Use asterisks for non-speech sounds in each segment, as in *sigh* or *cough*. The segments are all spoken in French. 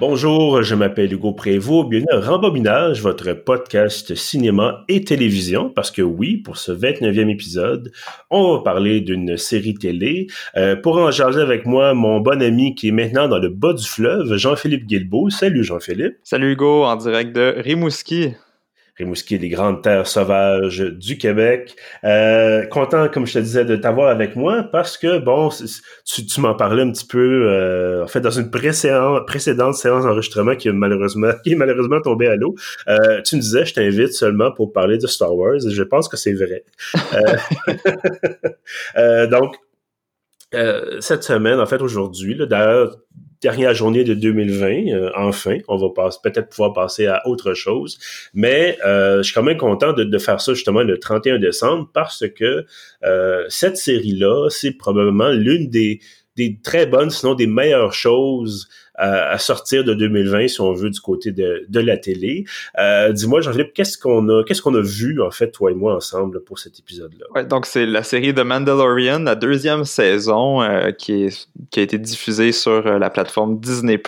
Bonjour, je m'appelle Hugo Prévost. Bienvenue à Rembobinage, votre podcast cinéma et télévision, parce que oui, pour ce 29e épisode, on va parler d'une série télé. Euh, pour en jaser avec moi, mon bon ami qui est maintenant dans le bas du fleuve, Jean-Philippe Guilbeault. Salut Jean-Philippe. Salut Hugo, en direct de Rimouski. Rimouski, les grandes terres sauvages du Québec. Euh, content, comme je te disais, de t'avoir avec moi parce que, bon, tu, m'en parlais un petit peu, euh, en fait, dans une précédente séance d'enregistrement qui, malheureusement, *laughs* qui est malheureusement tombée à l'eau. Euh, tu me disais, je t'invite seulement pour parler de Star Wars et je pense que c'est vrai. *laughs* donc, cette semaine, en fait, aujourd'hui, d'ailleurs, dernière journée de 2020, euh, enfin, on va peut-être pouvoir passer à autre chose. Mais euh, je suis quand même content de, de, faire ça justement le 31 décembre parce que euh, cette série-là, c'est probablement l'une des, des très bonnes, sinon des meilleures choses à, sortir de 2020, si on veut, du côté de, de la télé. Euh, Dis-moi, Jean-Philippe, qu'est-ce qu'on a, qu'est-ce qu'on a vu, en fait, toi et moi, ensemble, pour cet épisode-là? Ouais, donc, c'est la série The Mandalorian, la deuxième saison, euh, qui, est, qui a été diffusée sur euh, la plateforme Disney+.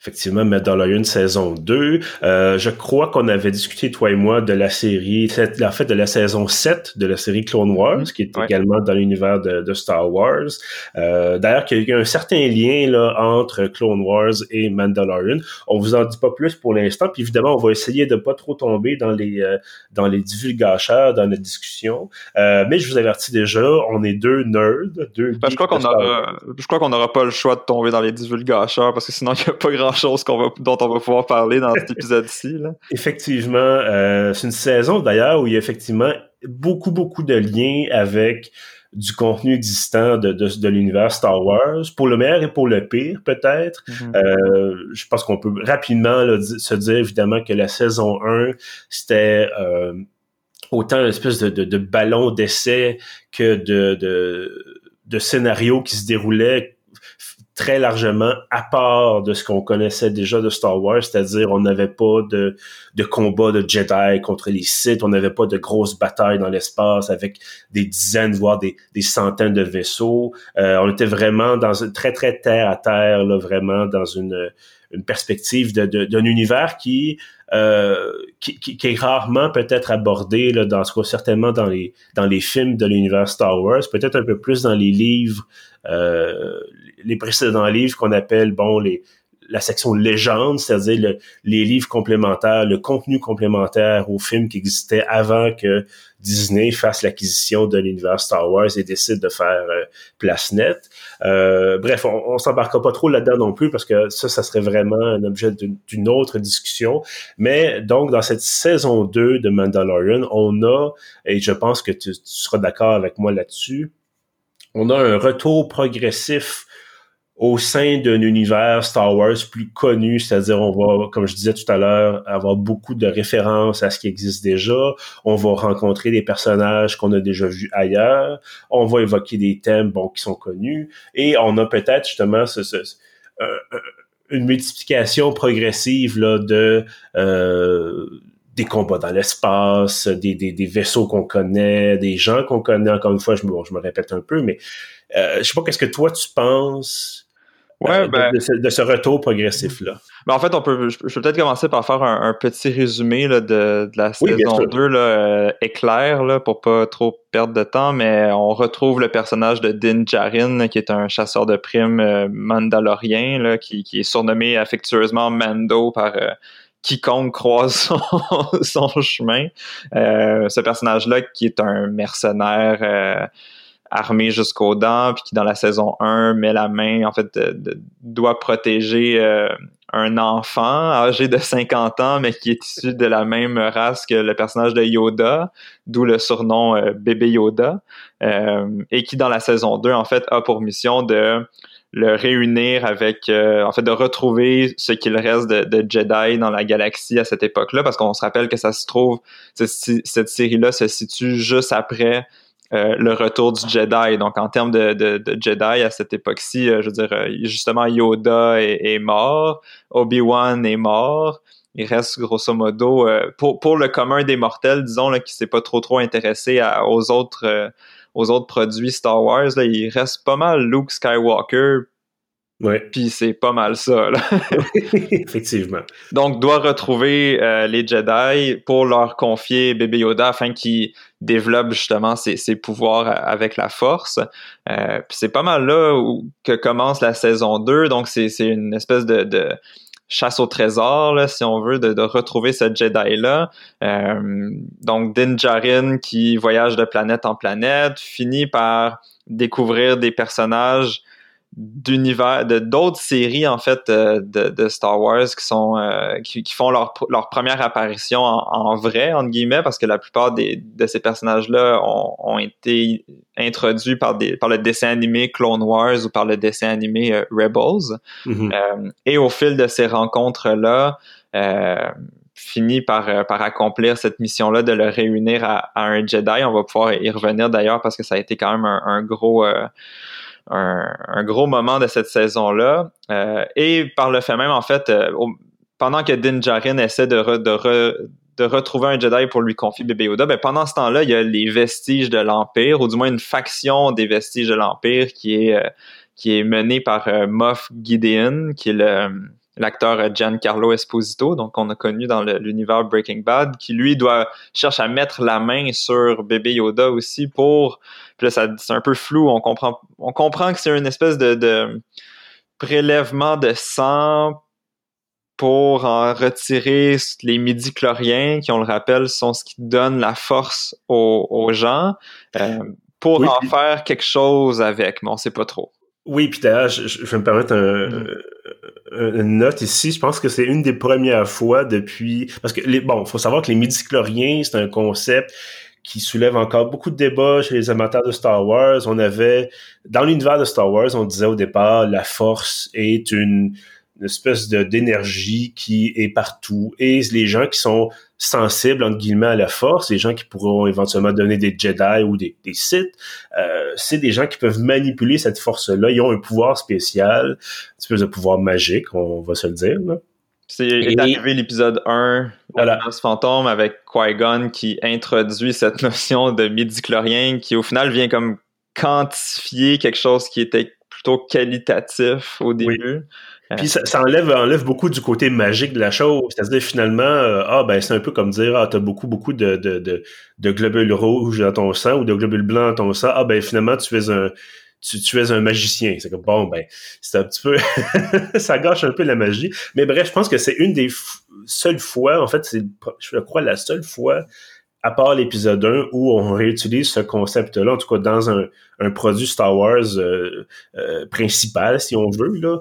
Effectivement, Mandalorian saison 2. Euh, je crois qu'on avait discuté, toi et moi, de la série, en fait, de la saison 7 de la série Clone Wars, qui est également dans l'univers de, Star Wars. Euh, D'ailleurs, il y a un certain lien là, entre Clone Wars et Mandalorian. On vous en dit pas plus pour l'instant, puis évidemment, on va essayer de pas trop tomber dans les euh, dans les divulgateurs, dans la discussion. Euh, mais je vous avertis déjà, on est deux nerds, deux. Ben, je crois qu'on aura, je crois qu'on n'aura pas le choix de tomber dans les divulgateurs parce que sinon il n'y a pas grand chose dont on va pouvoir parler dans cet épisode-ci. Effectivement, euh, c'est une saison d'ailleurs où il y a effectivement beaucoup, beaucoup de liens avec du contenu existant de, de, l'univers Star Wars, pour le meilleur et pour le pire, peut-être. Mm-hmm. Euh, je pense qu'on peut rapidement se dire, évidemment, que la saison 1, c'était euh, autant une espèce de, de ballon d'essai que de, de, de scénario qui se déroulait très largement à part de ce qu'on connaissait déjà de Star Wars, c'est-à-dire on n'avait pas de, de combat de Jedi contre les Sith, on n'avait pas de grosses batailles dans l'espace avec des dizaines, voire des, des centaines de vaisseaux. Euh, on était vraiment dans une très, très terre à terre, là, vraiment dans une, une perspective d'un de, d'un univers qui, euh, qui, qui, est rarement peut-être abordé là, dans ce cas certainement dans les dans les films de l'univers Star Wars, peut-être un peu plus dans les livres euh, les précédents livres qu'on appelle, bon, les, la section légende, c'est-à-dire les livres complémentaires, le contenu complémentaire aux films qui existaient avant que Disney fasse l'acquisition de l'univers Star Wars et décide de faire euh, place nette. Euh, bref, on, on s'embarquera pas trop là-dedans non plus parce que ça, ça serait vraiment un objet d'une autre discussion. Mais donc, dans cette saison 2 de Mandalorian, on a, et je pense que tu seras d'accord avec moi là-dessus, on a un retour progressif au sein d'un univers Star Wars plus connu, c'est-à-dire on va, comme je disais tout à l'heure, avoir beaucoup de références à ce qui existe déjà. On va rencontrer des personnages qu'on a déjà vus ailleurs. On va évoquer des thèmes bon qui sont connus et on a peut-être justement ce, ce, euh, une multiplication progressive là, de euh, des combats dans l'espace, des, des, des, vaisseaux qu'on connaît, des gens qu'on connaît. Encore une fois, je me, je me répète un peu, mais euh, je sais pas qu'est-ce que toi tu penses ouais, euh, ben, de, ce, retour progressif-là. Ben en fait, on peut, je, peux peut-être commencer par faire un, petit résumé là, de, de, la saison 2 là, euh, éclair là, pour pas trop perdre de temps, mais on retrouve le personnage de Din Djarin, qui est un chasseur de primes euh, mandalorien, là, qui, qui, est surnommé affectueusement Mando par quiconque croise *laughs* son, son chemin. ce personnage-là, qui est un mercenaire armé jusqu'aux dents, puis qui dans la saison 1 met la main, en fait, doit protéger euh, un enfant âgé de 50 ans, mais qui est issu de la même race que le personnage de Yoda, d'où le surnom euh, bébé Yoda, euh, et qui dans la saison 2, en fait, a pour mission de le réunir avec, en fait, de retrouver ce qu'il reste de, de, Jedi dans la galaxie à cette époque-là, parce qu'on se rappelle que ça se trouve, cette série-là se situe juste après euh, le retour du Jedi. Donc, en termes de, de, Jedi, à cette époque-ci, euh, je veux dire, euh, justement, Yoda est, mort, Obi-Wan est mort. Il reste grosso modo, pour, pour le commun des mortels, disons, là, qui s'est pas trop trop intéressé aux autres aux autres produits Star Wars, là, il reste pas mal Luke Skywalker, Ouais. Puis c'est pas mal ça. Là. *laughs* *laughs* Effectivement. Donc, doit retrouver euh, les Jedi pour leur confier bébé Yoda afin qu'ils développent justement ses, ses, pouvoirs avec la Force. Euh, puis c'est pas mal là où que commence la saison 2. Donc, c'est une espèce de, de chasse au trésor, là, si on veut, de, de retrouver ce Jedi-là. Euh, donc, Din Djarin qui voyage de planète en planète, finit par découvrir des personnages d'univers de d'autres séries en fait euh, de, de, Star Wars qui sont euh, qui, qui, font leur, leur première apparition en, en, vrai entre guillemets parce que la plupart des, de ces personnages là ont, ont, été introduits par des par le dessin animé Clone Wars ou par le dessin animé euh, Rebels mm-hmm. et au fil de ces rencontres là finit par, par accomplir cette mission-là de le réunir à, à, un Jedi. On va pouvoir y revenir d'ailleurs parce que ça a été quand même un, un gros un, gros moment de cette saison-là. Euh, et par le fait même, en fait, euh, pendant que Din Djarin essaie de, de, retrouver un Jedi pour lui confier bébé Yoda, ben pendant ce temps-là, il y a les vestiges de l'Empire, ou du moins une faction des vestiges de l'Empire qui est, euh, qui est menée par Moff Gideon, qui est le l'acteur Giancarlo Esposito, donc on a connu dans l'univers Breaking Bad, qui lui doit chercher à mettre la main sur bébé Yoda aussi pour puis là, c'est un peu flou. On comprend, on comprend que c'est une espèce de, prélèvement de sang pour en retirer les midi-chloriens, qui, on le rappelle, sont ce qui donne la force aux, gens, euh, pour en faire quelque chose avec, mais on sait pas trop. Oui, puis d'ailleurs, je, vais me permettre mm-hmm. une note ici. Je pense que c'est une des premières fois depuis... Parce que, les, bon, faut savoir que les midi-chloriens, c'est un concept qui soulève encore beaucoup de débats chez les amateurs de Star Wars. On avait, dans l'univers de Star Wars, on disait au départ, la force est une, espèce de d'énergie qui est partout. Et les gens qui sont sensibles, entre guillemets, à la force, les gens qui pourront éventuellement donner des Jedi ou des, des Sith, euh, c'est des gens qui peuvent manipuler cette force-là. Ils ont un pouvoir spécial, un espèce de pouvoir magique, on va se le dire. Là. C'est arrivé l'épisode 1, voilà. ce fantôme avec Qui-Gon qui introduit cette notion de midi-chlorien qui au final vient comme quantifier quelque chose qui était plutôt qualitatif au début. Puis ça, enlève, enlève beaucoup du côté magique de la chose. C'est-à-dire finalement, euh, ah ben c'est un peu comme dire ah t'as beaucoup beaucoup de, de, de, de globules rouges dans ton sang ou de globules blancs dans ton sang. Ah ben finalement tu fais un tu, tu es un magicien. C'est comme, bon, ben, c'est un petit peu, *laughs* ça gâche un peu la magie. Mais bref, je pense que c'est une des seules fois, en fait, c'est, je crois, la seule fois, à part l'épisode 1, où on réutilise ce concept-là, en tout cas dans un, un produit Star Wars euh, euh, principal, si on veut, là.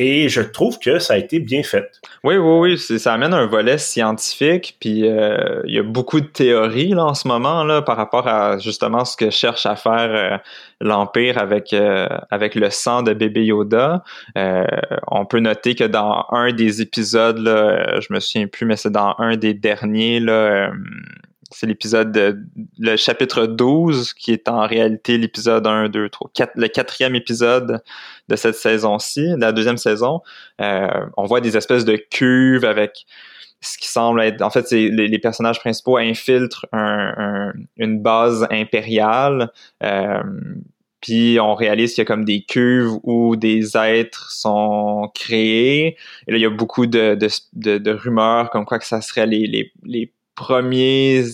Euh, et je trouve que ça a été bien fait. Oui, oui, oui. Ça amène un volet scientifique. Puis euh, il y a beaucoup de théories là, en ce moment là, par rapport à justement ce que cherche à faire euh, l'Empire avec, euh, avec le sang de bébé Yoda. on peut noter que dans un des épisodes, là, je me souviens plus, mais c'est dans un des derniers, là, c'est l'épisode, le chapitre 12, qui est en réalité l'épisode 1, 2, 3, 4, le quatrième épisode de cette saison-ci, de la deuxième saison. Euh, on voit des espèces de cuves avec ce qui semble être, en fait, c'est les, personnages principaux infiltrent une base impériale. Euh, puis on réalise qu'il y a comme des cuves où des êtres sont créés. Et là, il y a beaucoup de, de, rumeurs comme quoi que ça serait les, les, les premiers,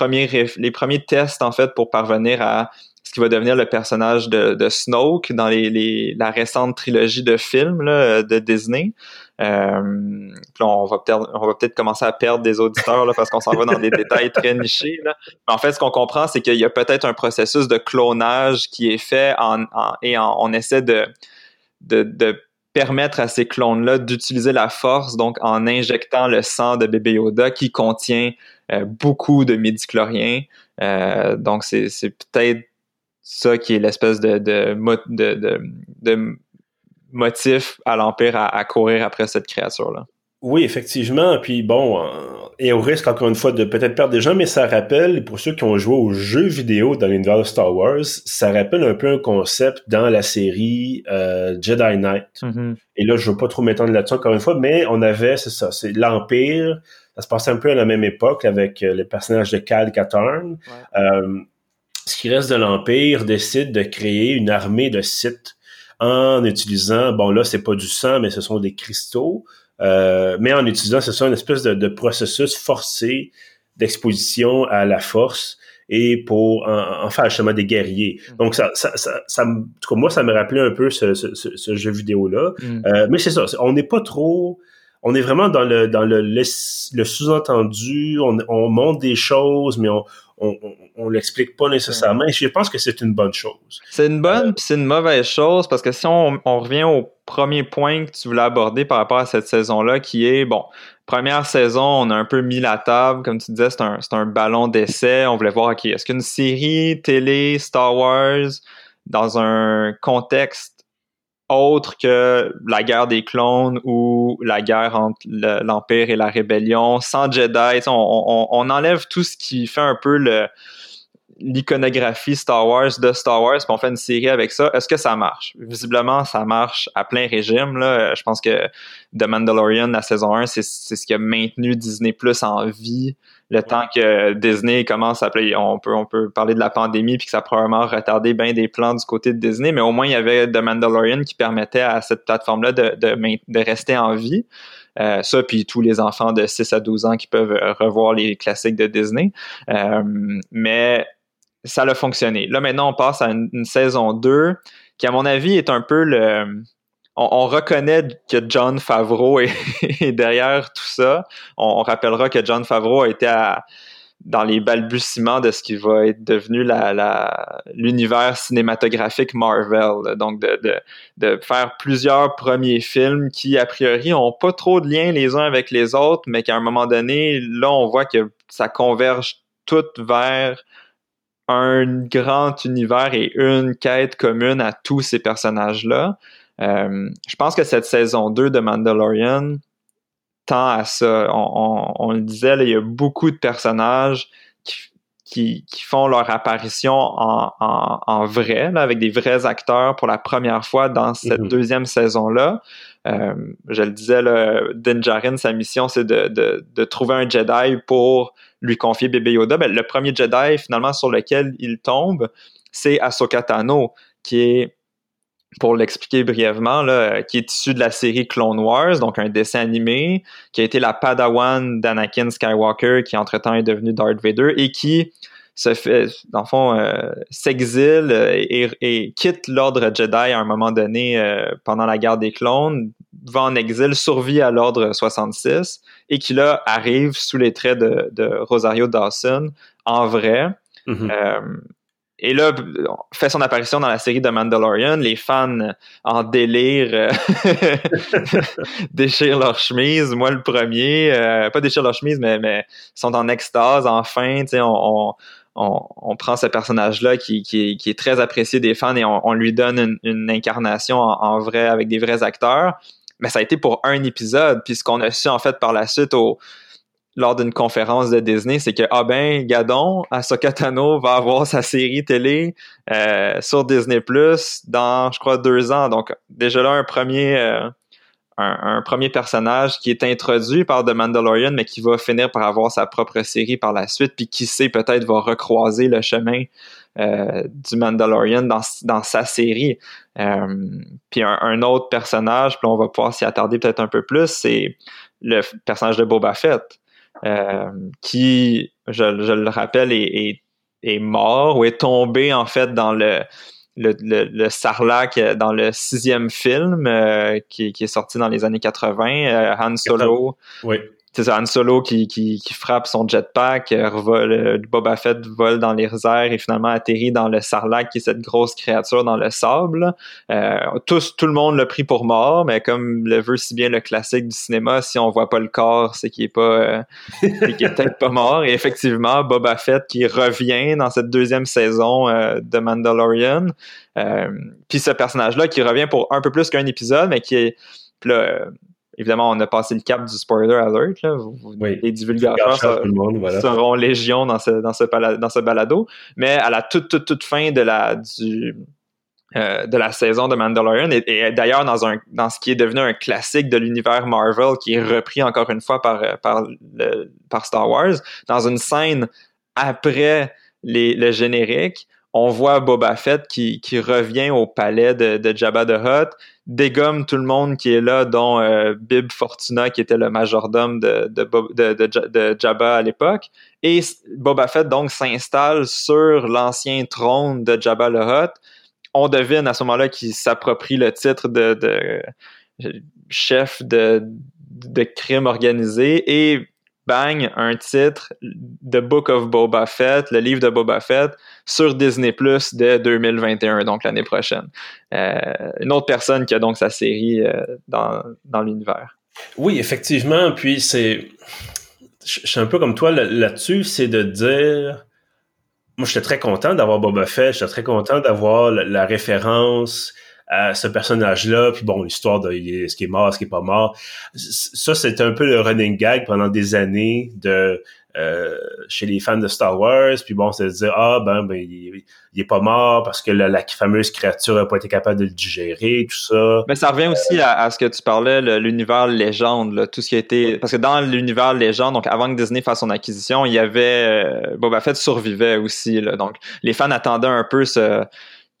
les premiers tests, en fait, pour parvenir à ce qui va devenir le personnage de, de Snoke dans la récente trilogie de films de Disney. Euh, on va peut-être commencer à perdre des auditeurs là, parce qu'on s'en va dans des détails très nichés. Mais en fait, ce qu'on comprend, c'est qu'il y a peut-être un processus de clonage qui est fait et on essaie de, de, permettre à ces clones-là d'utiliser la force, donc en injectant le sang de bébé Yoda qui contient beaucoup de midi-chloriens. Euh, donc, c'est peut-être ça qui est l'espèce de, de, de, de, motif à l'Empire à, à, courir après cette créature-là. Oui, effectivement. Puis bon, euh, et au risque encore une fois de peut-être perdre des gens, mais ça rappelle, pour ceux qui ont joué aux jeux vidéo dans l'univers de Star Wars, ça rappelle un peu un concept dans la série euh, Jedi Knight. Mm-hmm. Et là, je veux pas trop m'étendre là-dessus encore une fois, mais on avait, c'est ça, c'est l'Empire. Ça se passait un peu à la même époque avec euh, le personnage de Cal Katarn. ce qui reste de l'Empire décide de créer une armée de Sith en utilisant, bon là, c'est pas du sang, mais ce sont des cristaux, euh, mais en utilisant, ce sont une espèce de, de processus forcé d'exposition à la force et pour en, faire justement des guerriers. Mm. Donc ça, ça, ça, ça en tout cas, moi, ça me rappelait un peu ce, ce, ce, jeu vidéo-là. Mm. Euh, mais c'est ça, on n'est pas trop on est vraiment dans le dans le, le, sous-entendu, on, on montre des choses, mais on, on, on, l'explique pas nécessairement. Et je pense que c'est une bonne chose. C'est une bonne, puis c'est une mauvaise chose parce que si on, on, revient au premier point que tu voulais aborder par rapport à cette saison-là, qui est bon, première saison, on a un peu mis la table, comme tu disais, c'est un, un ballon d'essai. On voulait voir, ok, est-ce qu'une série télé Star Wars dans un contexte autre que la guerre des clones ou la guerre entre l'Empire et la rébellion, sans Jedi. On, enlève tout ce qui fait un peu le l'iconographie Star Wars de Star Wars, puis on fait une série avec ça. Est-ce que ça marche? Visiblement, ça marche à plein régime. Là. Je pense que The Mandalorian, la saison 1, c'est ce qui a maintenu Disney Plus en vie le temps que Disney commence à on peut on peut parler de la pandémie puis que ça a probablement retardé bien des plans du côté de Disney mais au moins il y avait The Mandalorian qui permettait à cette plateforme là de, de, de rester en vie euh, ça puis tous les enfants de 6 à 12 ans qui peuvent revoir les classiques de Disney euh, mais ça a fonctionné là maintenant on passe à une, saison 2 qui à mon avis est un peu le on, reconnaît que John Favreau est, *laughs* derrière tout ça. On, rappellera que John Favreau a été dans les balbutiements de ce qui va être devenu l'univers cinématographique Marvel. Donc, de, faire plusieurs premiers films qui, a priori, ont pas trop de liens les uns avec les autres, mais qu'à un moment donné, là, on voit que ça converge tout vers un grand univers et une quête commune à tous ces personnages-là. Euh, je pense que cette saison 2 de Mandalorian tend à ça. On, le disait, il y a beaucoup de personnages qui, qui, font leur apparition en, en, vrai, là, avec des vrais acteurs pour la première fois dans cette mm-hmm. deuxième saison-là. Euh, je le disais, là, Din Djarin, sa mission, c'est de, trouver un Jedi pour lui confier bébé Yoda. Ben, le premier Jedi, finalement, sur lequel il tombe, c'est Ahsoka Tano, qui est pour l'expliquer brièvement, qui est issu de la série Clone Wars, donc un dessin animé, qui a été la padawan d'Anakin Skywalker, qui entre-temps est devenu Darth Vader, et qui se fait, dans le fond, euh, s'exile euh, et, quitte l'ordre Jedi à un moment donné euh, pendant la guerre des clones, va en exil, survit à l'ordre 66, et qui là arrive sous les traits de, de Rosario Dawson en vrai. Mm-hmm. Et là, fait son apparition dans la série de Mandalorian. Les fans en délire *laughs* déchirent leur chemise. Moi, le premier, euh, pas déchirent leur chemise, mais, mais sont en extase. Enfin, on, on, on, prend ce personnage-là qui, est très apprécié des fans et on, lui donne une, incarnation en, vrai avec des vrais acteurs. Mais ça a été pour un épisode. Puis ce qu'on a su en fait par la suite au lors d'une conférence de Disney, c'est que ah ben Gadon, Ahsoka Tano va avoir sa série télé euh, sur Disney Plus dans je crois deux ans. Donc déjà là un premier euh, un, premier personnage qui est introduit par The Mandalorian, mais qui va finir par avoir sa propre série par la suite, puis qui sait peut-être va recroiser le chemin euh, du Mandalorian dans, dans sa série. puis un, un, autre personnage, puis on va pouvoir s'y attarder peut-être un peu plus, c'est le personnage de Boba Fett. Euh, qui, je, le rappelle, est, est, mort ou est tombé en fait dans le, le, le, Sarlacc dans le sixième film euh, qui, qui, est sorti dans les années 80, euh, Han Solo. Oui c'est ça, Han Solo qui, qui, qui, frappe son jetpack, euh, Boba Fett vole dans les airs et finalement atterrit dans le Sarlacc, qui est cette grosse créature dans le sable. Euh, tous, tout le monde l'a pris pour mort, mais comme le veut si bien le classique du cinéma, si on voit pas le corps, c'est qu'il est pas, euh, qu'il est peut-être pas mort. Et effectivement, Boba Fett qui revient dans cette deuxième saison euh, de Mandalorian. Puis ce personnage-là qui revient pour un peu plus qu'un épisode, mais qui est là, Évidemment, on a passé le cap du spoiler alert. Là. Les divulgateurs seront légion dans ce, dans, ce dans ce balado. Mais à la toute, toute, toute fin de la, du, euh, de la saison de Mandalorian, et, d'ailleurs dans, un, dans ce qui est devenu un classique de l'univers Marvel, qui est repris encore une fois par, par, le, par Star Wars, dans une scène après les, le générique, on voit Boba Fett qui, qui revient au palais de, de, Jabba the Hutt, dégomme tout le monde qui est là, dont euh, Bib Fortuna, qui était le majordome de, de, de, de Jabba à l'époque. Et Boba Fett, donc, s'installe sur l'ancien trône de Jabba the Hutt. On devine à ce moment-là qu'il s'approprie le titre de, chef de crime organisé et bang, un titre, The Book of Boba Fett, le livre de Boba Fett, sur Disney Plus dès 2021, donc l'année prochaine. Euh, une autre personne qui a donc sa série euh, dans, l'univers. Oui, effectivement. Puis c'est. Je suis un peu comme toi là-dessus, c'est de dire. Moi, j'étais très content d'avoir Boba Fett, j'étais très content d'avoir la référence ce personnage-là, puis bon, l'histoire de ce qui est mort, ce qui est pas mort. Ça, c'était un peu le running gag pendant des années de euh, chez les fans de Star Wars, puis bon, c'est de dire ah ben, ben il, est pas mort parce que la, fameuse créature a pas été capable de le digérer, tout ça. Mais ça revient aussi à, ce que tu parlais, l'univers légende, là, tout ce qui a été parce que dans l'univers légende, donc avant que Disney fasse son acquisition, il y avait euh, Boba Fett survivait aussi, là, donc les fans attendaient un peu ce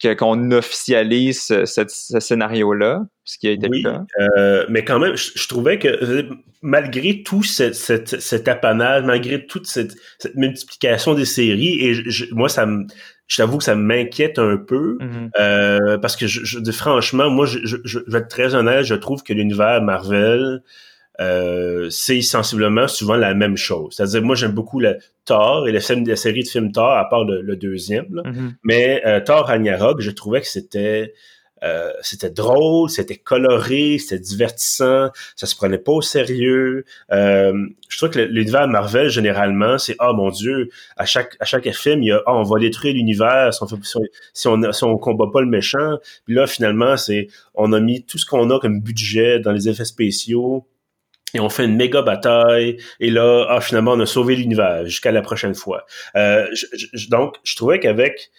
qu'on officialise ce, scénario-là, ce qui a été oui, le cas? Euh, mais quand même, je, trouvais que euh, malgré tout cet, cet, apanage, malgré toute cette, multiplication des séries, et moi, ça me, je t'avoue que ça m'inquiète un peu mm-hmm. euh, parce que je, franchement, moi, je, je, vais être très honnête, je trouve que l'univers Marvel euh, c'est sensiblement souvent la même chose. C'est-à-dire, moi, j'aime beaucoup le Thor et la, série de films Thor, à part le, deuxième. Mm-hmm. Mais euh, Thor Ragnarok, je trouvais que c'était euh, c'était drôle, c'était coloré, c'était divertissant, ça se prenait pas au sérieux. je trouve que l'univers Marvel généralement, c'est ah mon dieu, à chaque à chaque film, il y a ah on va détruire l'univers si on fait, si on, si on combat pas le méchant. Puis là finalement c'est on a mis tout ce qu'on a comme budget dans les effets spéciaux et on fait une méga bataille. Et là ah, finalement on a sauvé l'univers jusqu'à la prochaine fois. Euh, donc je trouvais qu'avec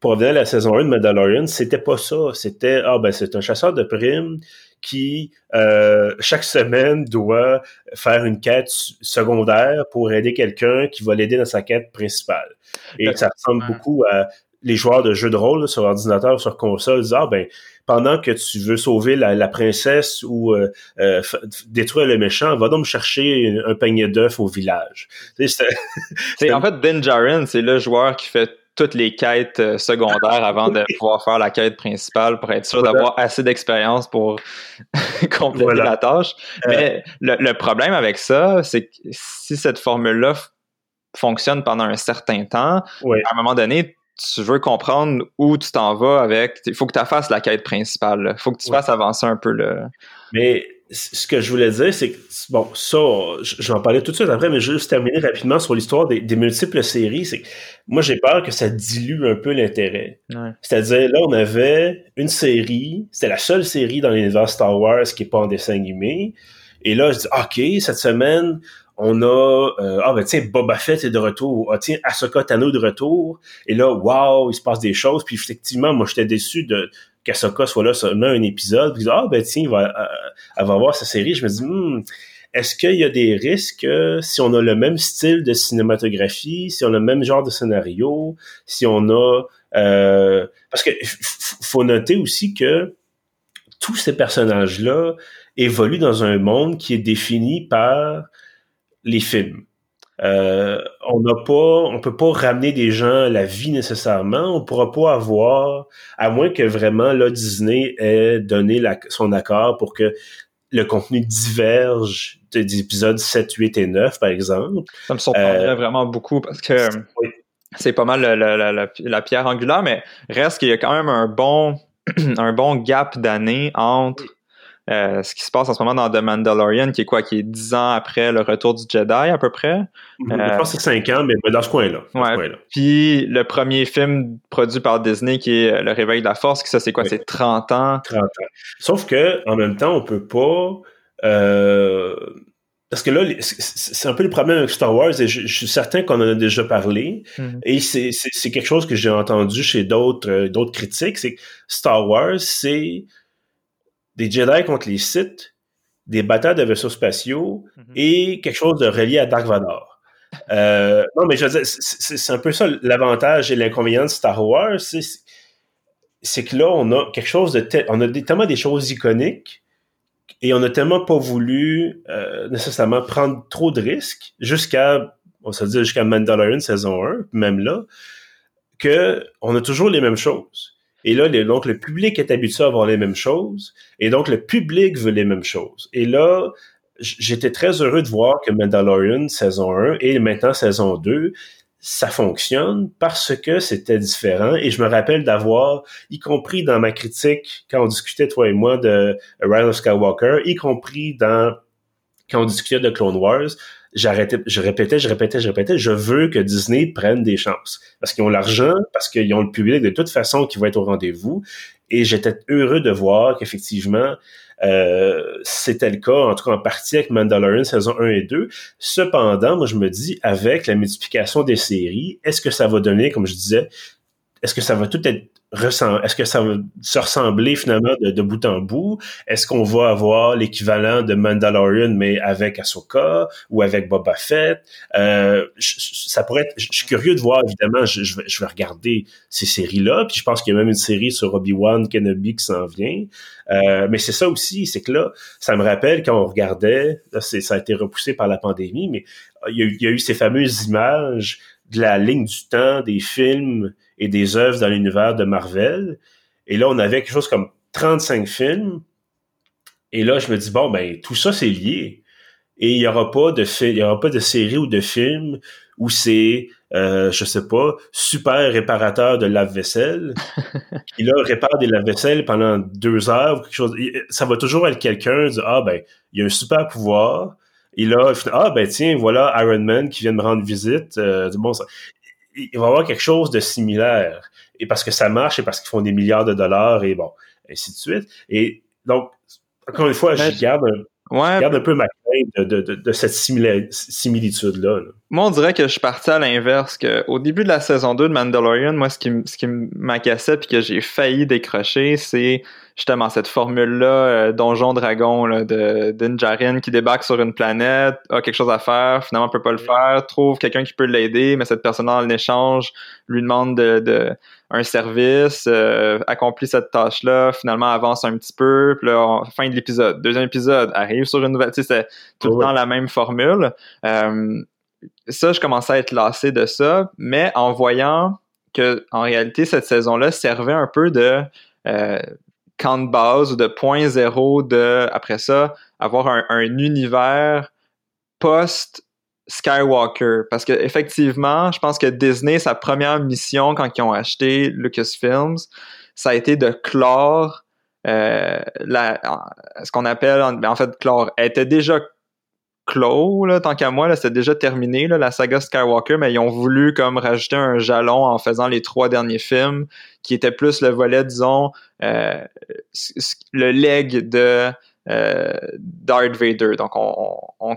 pour revenir à la saison 1 de Mandalorian c'était pas ça. C'était ah ben c'est un chasseur de primes qui euh, chaque semaine doit faire une quête secondaire pour aider quelqu'un qui va l'aider dans sa quête principale. Et ça ressemble beaucoup à les joueurs de jeux de rôle sur ordinateur sur console disent ah ben pendant que tu veux sauver la, princesse ou euh, euh, détruire le méchant, va donc me chercher un panier d'œufs au village. *laughs* c'est en fait Ben Jaren, c'est le joueur qui fait toutes les quêtes euh, secondaires *laughs* avant de pouvoir faire la quête principale pour être sûr d'avoir assez d'expérience pour *laughs* compléter la tâche. Mais le, problème avec ça, c'est que si cette formule-là fonctionne pendant un certain temps, à un moment donné, tu veux comprendre où tu t'en vas avec. Il faut que tu fasses la quête principale. Il faut que tu fasses avancer un peu le. Mais ce que je voulais dire, c'est que, bon, ça, j'en parlais tout de suite après, mais je vais juste terminer rapidement sur l'histoire des, multiples séries. C'est moi, j'ai peur que ça dilue un peu l'intérêt. C'est-à-dire, là, on avait une série, c'était la seule série dans l'univers Star Wars qui n'est pas en dessin animé. Et là, je dis, OK, cette semaine, on a euh, ah ben tiens Boba Fett est de retour ah tiens Ahsoka Tano de retour et là waouh il se passe des choses puis effectivement moi j'étais déçu de qu'Ahsoka soit là seulement un épisode puis ah ben tiens il va, euh, elle va voir sa série je me dis hmm, est-ce qu'il y a des risques si on a le même style de cinématographie si on a le même genre de scénario si on a euh, parce que faut noter aussi que tous ces personnages là évoluent dans un monde qui est défini par les films. Euh, on n'a pas, on peut pas ramener des gens à la vie nécessairement. On pourra pas avoir, à moins que vraiment là Disney ait donné son accord pour que le contenu diverge des épisodes 7, 8 et 9, par exemple. Ça me surprendrait euh, vraiment beaucoup parce que c'est pas mal la, pierre angulaire, mais reste qu'il y a quand même un bon, *clears throat* un bon gap d'années entre euh, ce qui se passe en ce moment dans The Mandalorian, qui est quoi, qui est dix ans après le retour du Jedi à peu près? Je pense que c'est cinq ans, mais dans ce coin-là. Ouais, Puis le premier film produit par Disney, qui est Le Réveil de la Force, qui ça c'est quoi, c'est 30 ans? 30 ans. Sauf que en même temps, on peut pas. Euh, parce que là, c'est un peu le problème avec Star Wars, et je, suis certain qu'on en a déjà parlé, mm-hmm. et c'est quelque chose que j'ai entendu chez d'autres euh, d'autres critiques, c'est que Star Wars, c'est des Jedi contre les Sith, des batailles de vaisseaux spatiaux mhm. et quelque chose de relié à Dark Vador. *laughs* Euh, non, mais je veux dire, c'est un peu ça l'avantage et l'inconvénient de Star Wars, c'est que là, on a quelque chose de... On a tellement des choses iconiques et on a tellement pas voulu euh, nécessairement prendre trop de risques jusqu'à, on se dit jusqu'à Mandalorian saison 1, même là, que on a toujours les mêmes choses. Et là, donc, le public est habitué à avoir les mêmes choses. Et donc, le public veut les mêmes choses. Et là, j'étais très heureux de voir que Mandalorian saison 1 et maintenant saison 2, ça fonctionne parce que c'était différent. Et je me rappelle d'avoir, y compris dans ma critique, quand on discutait, toi et moi, de Rise of Skywalker, y compris dans quand on discutait de Clone Wars, j'arrêtais, je répétais, je répétais, je répétais, je veux que Disney prenne des chances. Parce qu'ils ont l'argent, parce qu'ils ont le public de toute façon qui va être au rendez-vous. Et j'étais heureux de voir qu'effectivement, euh, c'était le cas, en tout cas en partie avec Mandalorian saison 1 et 2. Cependant, moi je me dis, avec la multiplication des séries, est-ce que ça va donner, comme je disais, est-ce que ça va tout être est-ce que ça va se ressembler finalement de, bout en bout? Est-ce qu'on va avoir l'équivalent de Mandalorian, mais avec Ahsoka ou avec Boba Fett? Euh, ça pourrait être, je suis curieux de voir, évidemment, je, vais, je vais regarder ces séries-là, puis je pense qu'il y a même une série sur Obi-Wan Kenobi qui s'en vient. Euh, mais c'est ça aussi, c'est que là, ça me rappelle quand on regardait, là, ça a été repoussé par la pandémie, mais il y, a, il y a eu ces fameuses images de la ligne du temps des films et des œuvres dans l'univers de Marvel. Et là, on avait quelque chose comme 35 films. Et là, je me dis, bon, ben, tout ça, c'est lié. Et il n'y aura pas de il y aura pas de série ou de film où c'est, euh, je sais pas, super réparateur de lave-vaisselle. *laughs* il a répare des lave-vaisselle pendant deux heures ou quelque chose. Ça va toujours être quelqu'un dit, ah, ben, il a un super pouvoir. Il a, ah, ben, tiens, voilà Iron Man qui vient me rendre visite. Euh, bon, ça, il va y avoir quelque chose de similaire. Et parce que ça marche et parce qu'ils font des milliards de dollars et bon, ainsi de suite. Et donc, encore une fois, je garde, garde un peu ma de, de, de, cette similitude-là. Moi, on dirait que je suis parti à l'inverse, qu'au début de la saison 2 de Mandalorian, moi, ce qui, ce qui m'agaçait puis que j'ai failli décrocher, c'est justement cette formule-là, euh, Donjon Dragon, là, de Dinjarin qui débarque sur une planète, a quelque chose à faire, finalement peut pas le faire, trouve quelqu'un qui peut l'aider, mais cette personne-là, en échange, lui demande de, de un service, euh, accomplit cette tâche-là, finalement avance un petit peu, puis là, fin de l'épisode, deuxième épisode, arrive sur une nouvelle, tu sais, tout le temps la même formule. Euh, ça, je commençais à être lassé de ça, mais en voyant que en réalité, cette saison-là servait un peu de euh, camp de base ou de point zéro de, après ça, avoir un, univers post Skywalker. Parce que effectivement, je pense que Disney, sa première mission quand ils ont acheté Lucasfilms, ça a été de clore la, ce qu'on appelle, en fait, clore. Était déjà clos, là, tant qu'à moi, c'était déjà terminé, là, la saga Skywalker, mais ils ont voulu comme rajouter un jalon en faisant les trois derniers films, qui était plus le volet, disons, euh, le leg de euh, Darth Vader. Donc, on, on,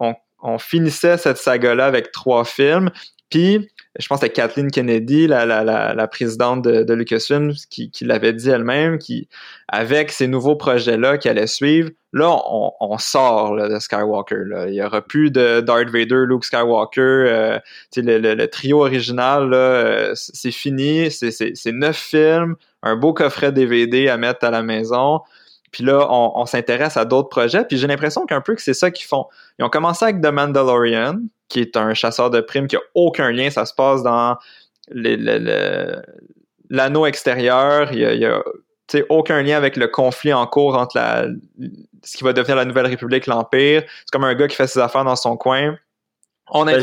on, on finissait cette saga-là avec trois films, puis je pense c'était Kathleen Kennedy, la, la, la, présidente de, de Lucasfilm, qui, qui l'avait dit elle-même, qui, avec ces nouveaux projets-là qui allaient suivre, là, on, on sort là, de Skywalker. Là. Il y aura plus de Darth Vader, Luke Skywalker, euh, le, le, le, trio original, euh, c'est fini. C'est neuf films, un beau coffret DVD à mettre à la maison. Puis là, on, on s'intéresse à d'autres projets. Puis j'ai l'impression qu'un peu que c'est ça qu'ils font. Ils ont commencé avec The Mandalorian, qui est un chasseur de primes qui a aucun lien. Ça se passe dans l'anneau extérieur. Il y a, aucun lien avec le conflit en cours entre la, ce qui va devenir la Nouvelle République, l'Empire. C'est comme un gars qui fait ses affaires dans son coin. On a ben,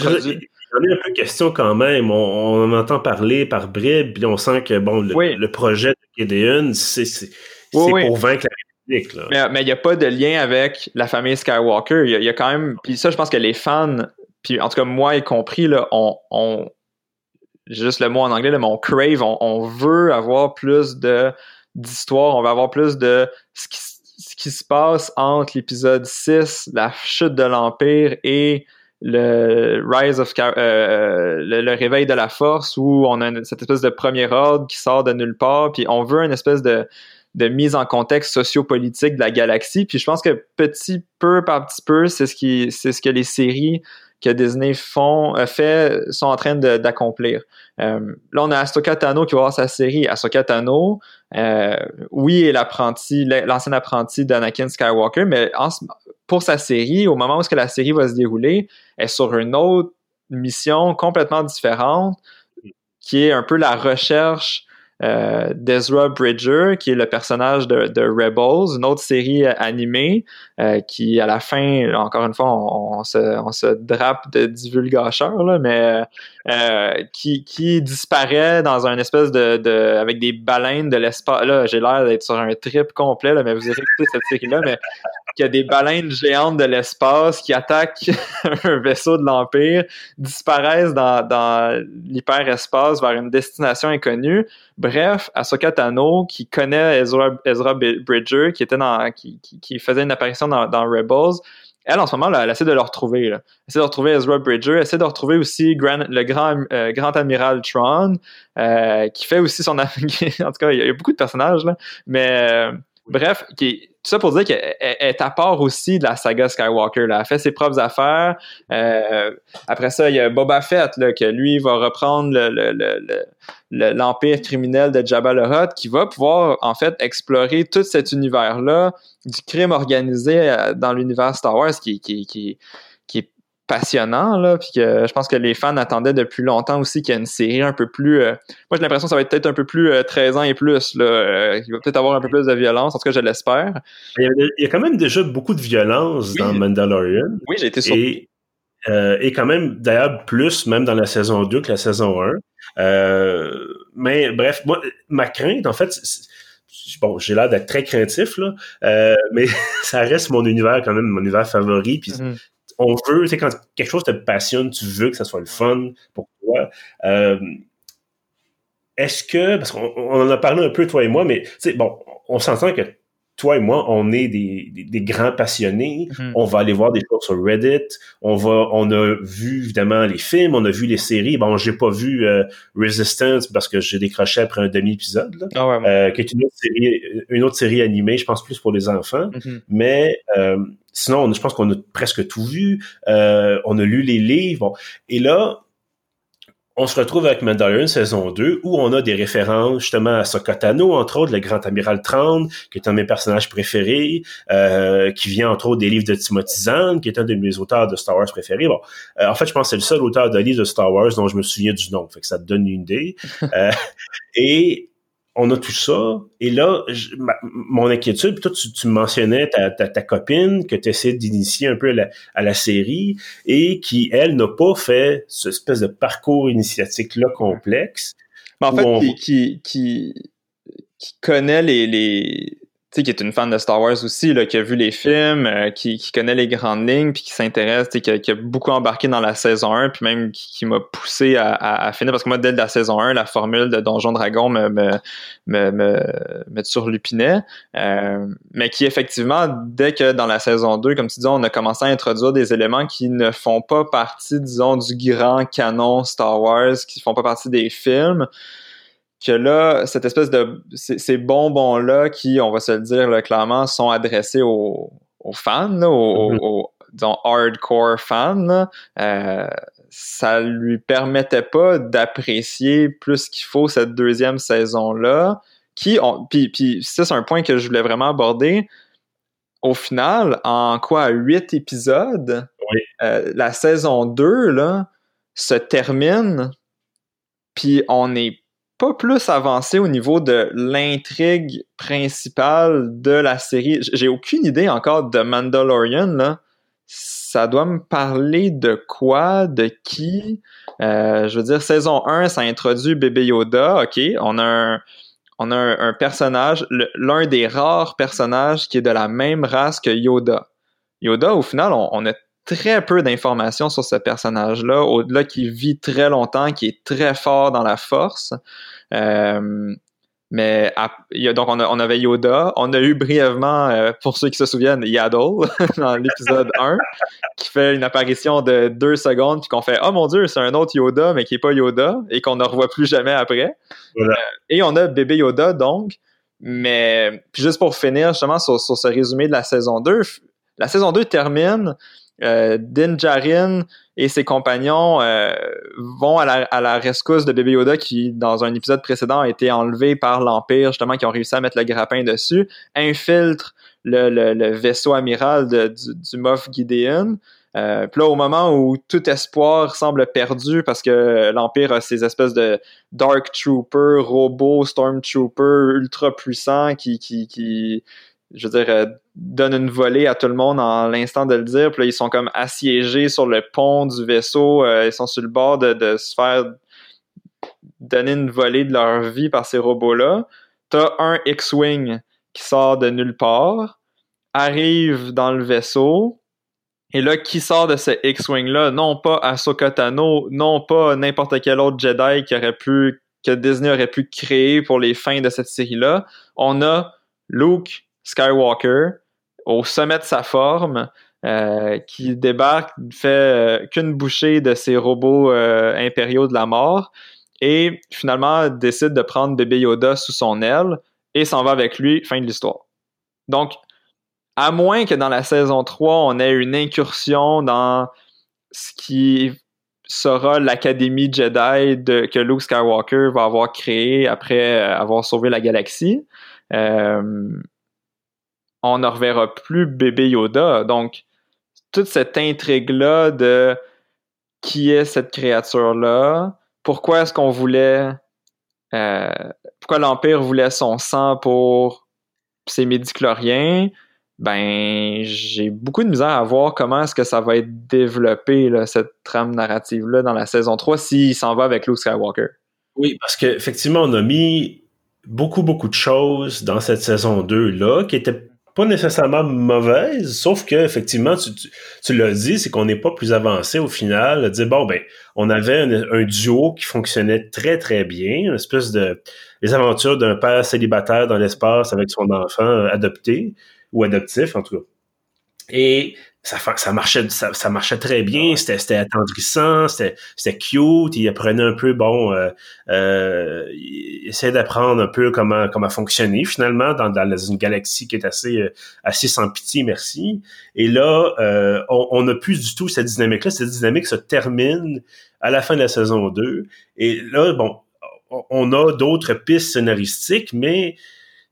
J'en ai un peu question quand même. On, en entend parler par bribes, puis on sent que bon, le, projet de Gideon, c'est pour vaincre la Mais il n'y a pas de lien avec la famille Skywalker. Il y, y, a quand même. Puis ça, je pense que les fans puis en tout cas, moi y compris, là, on, on juste le mot en anglais, là, mais on crave, on, veut avoir plus de d'histoire, on veut avoir plus de ce qui, ce qui se passe entre l'épisode 6, la chute de l'Empire, et le Rise of euh, le, réveil de la force où on a cette espèce de premier ordre qui sort de nulle part puis on veut une espèce de de mise en contexte sociopolitique de la galaxie puis je pense que petit peu par petit peu c'est ce qui c'est ce que les séries que Disney font, fait, sont en train d'accomplir. là, on a Ahsoka Tano qui va voir sa série. Ahsoka Tano, oui, est l'apprenti, l'ancien apprenti d'Anakin Skywalker, mais pour sa série, au moment où que la série va se dérouler, elle est sur une autre mission complètement différente qui est un peu la recherche euh, d'Ezra Bridger, qui est le personnage de, Rebels, une autre série animée euh, qui, à la fin, encore une fois, on, se, on se, drape de divulgateurs, là, mais euh, qui, disparaît dans un espèce de, de avec des baleines de l'espace. Là, j'ai l'air d'être sur un trip complet, là, mais vous irez écouter cette série-là, mais qu'il y a des baleines géantes de l'espace qui attaquent *laughs* un vaisseau de l'Empire, disparaissent dans, l'hyperespace vers une destination inconnue. Bref, Ahsoka Tano, qui connaît Ezra, Ezra Bridger, qui était dans, qui, faisait une apparition dans, Rebels, elle, en ce moment, elle essaie de le retrouver. Elle essaie de retrouver Ezra Bridger, elle essaie de retrouver aussi le grand, euh, grand amiral Tron, euh, qui fait aussi son... *laughs* en tout cas, il y, a beaucoup de personnages, là, mais... Bref, qui, tout ça pour dire qu'elle est à part aussi de la saga Skywalker. Là. Elle fait ses propres affaires. Euh, après ça, il y a Boba Fett, là, que lui va reprendre l'empire le, criminel de Jabba the Hutt, qui va pouvoir en fait explorer tout cet univers-là du crime organisé euh, dans l'univers Star Wars, qui, qui, qui, passionnant, là, puis que je pense que les fans attendaient depuis longtemps aussi qu'il y ait une série un peu plus... Euh, moi, j'ai l'impression que ça va être peut-être un peu plus 13 euh, ans et plus, là. Euh, il va peut-être avoir un peu plus de violence, en tout cas, je l'espère. Il, y a quand même déjà beaucoup de violence dans Mandalorian. Oui, j'ai été surpris. Et, et quand même, d'ailleurs, plus même dans la saison 2 que la saison 1. mais bref, moi, ma crainte, en fait, bon, j'ai l'air d'être très craintif, là, mais *laughs* ça reste mon univers quand même, mon univers favori. Puis mm-hmm on veut, tu sais, quand quelque chose te passionne, tu veux que ça soit le fun pour. Euh, est-ce que, parce qu'on en a parlé un peu, toi et moi, mais, bon, on s'entend que toi et moi, on est des, des, grands passionnés. Mm-hmm. On va aller voir des choses sur Reddit. On va, on a vu évidemment les films, on a vu les séries. Bon, j'ai pas vu euh, Resistance parce que j'ai décroché après un demi-épisode, ah euh, qui est une autre série, une autre série animée, je pense plus pour les enfants. Mm-hmm. Mais euh, sinon, je pense qu'on a presque tout vu. on a lu les livres. Et là, on se retrouve avec Mandalorian saison 2 où on a des références justement à Sokotano, entre autres, le grand amiral 30, qui est un de mes personnages préférés, euh, qui vient entre autres des livres de Timothy Zahn, qui est un de mes auteurs de Star Wars préférés. Bon, euh, en fait, je pense que c'est le seul auteur de livres de Star Wars dont je me souviens du nom, fait que ça te donne une idée. *laughs* Euh, et on a tout ça. Et là, mon inquiétude, toi, tu, mentionnais ta, ta, copine que tu essaies d'initier un peu à la, série et qui, elle, n'a pas fait ce espèce de parcours initiatique-là complexe. en fait, qui, qui, qui, connaît les, les, sais, qui est une fan de Star Wars aussi, là, qui a vu les films, euh, qui, qui, connaît les grandes lignes, puis qui s'intéresse, qui, qui, a beaucoup embarqué dans la saison 1, puis même qui, m'a poussé à, à, finir, parce que moi, dès la saison 1, la formule de Donjon Dragon me, me, me, me, me surlupinait, euh, mais qui effectivement, dès que dans la saison 2, comme tu dis, on a commencé à introduire des éléments qui ne font pas partie, disons, du grand canon Star Wars, qui font pas partie des films, que là, cette espèce de ces bonbons-là qui, on va se le dire là, clairement, sont adressés aux, fans, aux, mm-hmm. disons, hardcore fans, euh, ça lui permettait pas d'apprécier plus qu'il faut cette deuxième saison-là. Qui, puis, puis ça, c'est un point que je voulais vraiment aborder. Au final, en quoi, huit épisodes, euh, la saison 2, là, se termine, puis on est pas plus avancé au niveau de l'intrigue principale de la série. J'ai aucune idée encore de Mandalorian, là. Ça doit me parler de quoi, de qui? Euh, je veux dire, saison 1, ça introduit bébé Yoda. OK, on a un, personnage, l'un des rares personnages qui est de la même race que Yoda. Yoda, au final, on, a très peu d'informations sur ce personnage-là, au-delà qui vit très longtemps, qui est très fort dans la force. Euh, mais donc on, on, avait Yoda, on a eu brièvement, euh, pour ceux qui se souviennent, Yaddle *laughs* dans l'épisode 1, qui fait une apparition de deux secondes, puis qu'on fait Oh mon dieu, c'est un autre Yoda, mais qui est pas Yoda, et qu'on ne revoit plus jamais après. Euh, et on a bébé Yoda, donc. Mais juste pour finir justement sur, sur ce résumé de la saison 2, la saison 2 termine Din Djarin et ses compagnons vont à la, rescousse de Baby Yoda qui, dans un épisode précédent, a été enlevé par l'Empire, justement, qui ont réussi à mettre le grappin dessus, infiltrent le, vaisseau amiral du, Moff Gideon. Euh, puis là, au moment où tout espoir semble perdu parce que l'Empire a ces espèces de Dark Trooper, robots, Stormtrooper ultra puissants qui, qui je veux dire, euh, donnent une volée à tout le monde en l'instant de le dire. Puis là, ils sont comme assiégés sur le pont du vaisseau. Euh, ils sont sur le bord de, de se faire donner une volée de leur vie par ces robots-là. T'as un X-Wing qui sort de nulle part, arrive dans le vaisseau, et là, qui sort de ce X-Wing-là? Non pas Ahsoka Tano, non pas n'importe quel autre Jedi qui aurait pu, que Disney aurait pu créer pour les fins de cette série-là. On a Luke Skywalker au sommet de sa forme, euh, qui débarque, fait euh, qu'une bouchée de ces robots euh, impériaux de la mort, et finalement décide de prendre bébé Yoda sous son aile et s'en va avec lui, fin de l'histoire. Donc, à moins que dans la saison 3, on ait une incursion dans ce qui sera l'académie Jedi que Luke Skywalker va avoir créé après avoir sauvé la galaxie. On ne reverra plus bébé Yoda. Donc, toute cette intrigue-là de qui est cette créature-là, pourquoi est-ce qu'on voulait, euh, pourquoi l'Empire voulait son sang pour ses médicloriens, ben j'ai beaucoup de misère à voir comment est-ce que ça va être développé cette trame narrative là dans la saison 3 s'il s'en va avec Luke Skywalker. Oui, parce qu'effectivement on a mis beaucoup beaucoup de choses dans cette saison 2 là qui étaient pas nécessairement mauvaises, sauf que effectivement tu, tu, l'as dit, c'est qu'on n'est pas plus avancé au final, dire bon ben on avait un, duo qui fonctionnait très très bien, une espèce de les aventures d'un père célibataire dans l'espace avec son enfant adopté ou adoptif, en tout cas. Et ça, ça marchait, ça, ça marchait très bien, c'était attendrissant, c'était cute, il apprenait un peu, bon, euh, euh, il essayait d'apprendre un peu comment comment fonctionner finalement dans, dans une galaxie qui est assez euh, assez sans pitié, merci. Et là, euh, on n'a plus du tout cette dynamique-là, cette dynamique se termine à la fin de la saison 2. Et là, bon, on a d'autres pistes scénaristiques, mais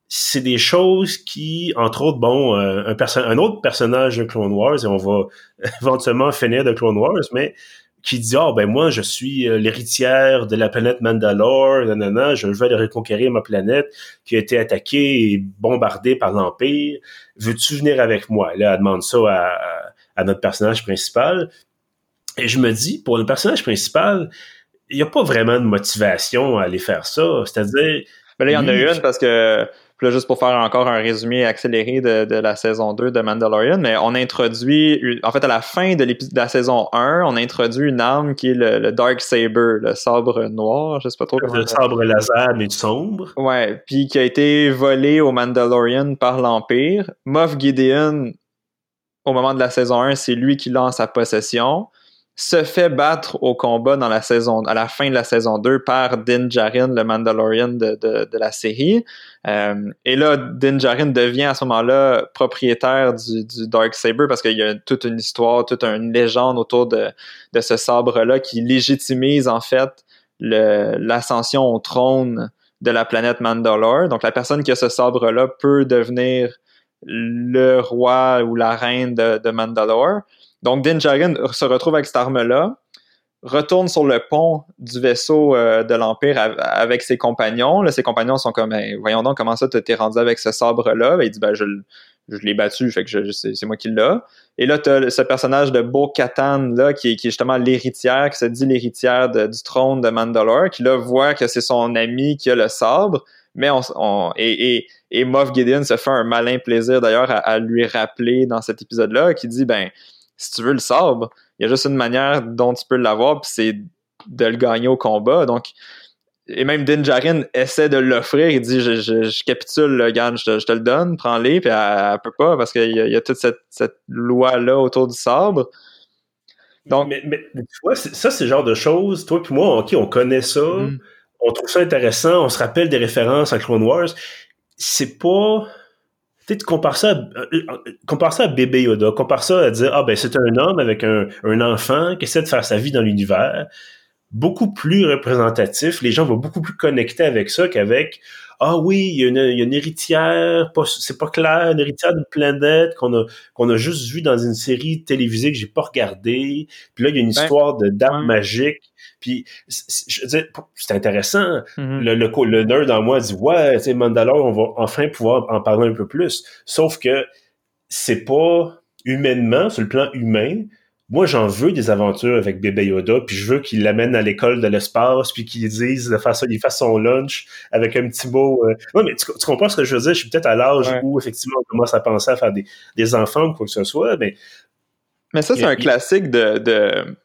c'est des choses qui, entre autres, bon, euh, un, un autre personnage de Clone Wars, et on va *laughs* éventuellement finir de Clone Wars, mais qui dit ah ben moi je suis euh, l'héritière de la planète Mandalore, nanana, je veux aller reconquérir ma planète qui a été attaquée et bombardée par l'Empire. Veux-tu venir avec moi? Là, elle demande ça à, à, notre personnage principal. Et je me dis pour le personnage principal, il n'y a pas vraiment de motivation à aller faire ça. C'est-à-dire mais là, il y en a une parce que puis là, juste pour faire encore un résumé accéléré de, de, la saison 2 de Mandalorian, mais on introduit, en fait, à la fin de, de la saison 1, on introduit une arme qui est le, Dark Saber, le sabre noir, je sais pas trop. Le sabre laser, mais sombre. Ouais, puis qui a été volé au Mandalorian par l'Empire. Moff Gideon, au moment de la saison 1, c'est lui qui lance sa possession se fait battre au combat dans la saison, à la fin de la saison 2 par Din Djarin, le Mandalorian de, de, de la série. Euh, et là, Din Djarin devient à ce moment-là propriétaire du, du Dark Saber parce qu'il y a toute une histoire, toute une légende autour de, de ce sabre-là qui légitimise en fait l'ascension au trône de la planète Mandalore. Donc la personne qui a ce sabre-là peut devenir le roi ou la reine de, de Mandalore. Donc, Din Djarin se retrouve avec cette arme-là, retourne sur le pont du vaisseau euh, de l'Empire avec ses compagnons. Là, ses compagnons sont comme, voyons donc comment ça t'es rendu avec ce sabre-là? Ben, il dit, ben, je, je l'ai battu, que c'est moi qui l'ai. Et là, tu as ce personnage de Bo-Katan, là, qui, est justement l'héritière, qui se dit l'héritière du trône de Mandalore, qui là voit que c'est son ami qui a le sabre. Mais et Moff Gideon se fait un malin plaisir d'ailleurs à, à, lui rappeler dans cet épisode-là, qui dit ben si tu veux le sabre, il y a juste une manière dont tu peux l'avoir, puis c'est de le gagner au combat. Donc, et même Din Djarin essaie de l'offrir, il dit je, je, capitule, le gars, je, te le donne, prends-les, puis elle, peut pas parce qu'il y, a toute cette, cette loi-là autour du sabre. Donc, mais, mais, tu vois, ça, c'est le genre de choses, toi et moi, ok, on connaît ça, mm. on trouve ça intéressant, on se rappelle des références à Clone Wars. C'est pas tu compares ça, à, euh, compare ça à bébé Yoda, compare ça à dire, ah ben c'est un homme avec un, un enfant qui essaie de faire sa vie dans l'univers. Beaucoup plus représentatif, les gens vont beaucoup plus connecter avec ça qu'avec ah oui, il y a une, il y a une héritière, c'est pas clair, une héritière d'une planète qu'on a qu'on a juste vu dans une série télévisée que j'ai pas regardée. Puis là, il y a une histoire de dame magique. Puis c'est intéressant. Mm-hmm. le, le, le, nerd en moi dit ouais, tu Mandalore, on va enfin pouvoir en parler un peu plus. Sauf que c'est pas humainement, sur le plan humain, moi, j'en veux des aventures avec bébé Yoda, puis je veux qu'il l'amène à l'école de l'espace, puis qu'il dise de faire ça, il fasse son lunch avec un petit mot. Euh... Non, mais tu, comprends ce que je veux dire? Je suis peut-être à l'âge où, effectivement, on commence à penser à faire des, des enfants ou quoi que ce soit, mais. Mais ça, c'est un classique de, de,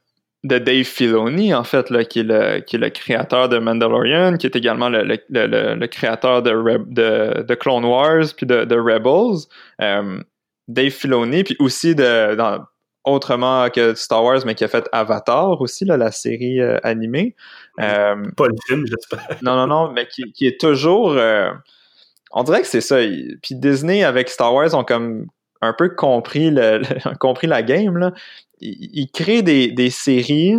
de, Dave Filoni, en fait, là, qui, est le, qui est le créateur de Mandalorian, qui est également le, le, le créateur de, de, de, Clone Wars, puis de, de Rebels. Euh, Dave Filoni, puis aussi de, dans, autrement que Star Wars, mais qui a fait Avatar aussi, là, la série euh, animée. Euh, pas le film, j'espère. *laughs* non, non, non, mais qui, qui est toujours. Euh, on dirait que c'est ça. Puis Disney avec Star Wars ont comme un peu compris, le, *laughs* compris la game. Là. Ils, créent des, des séries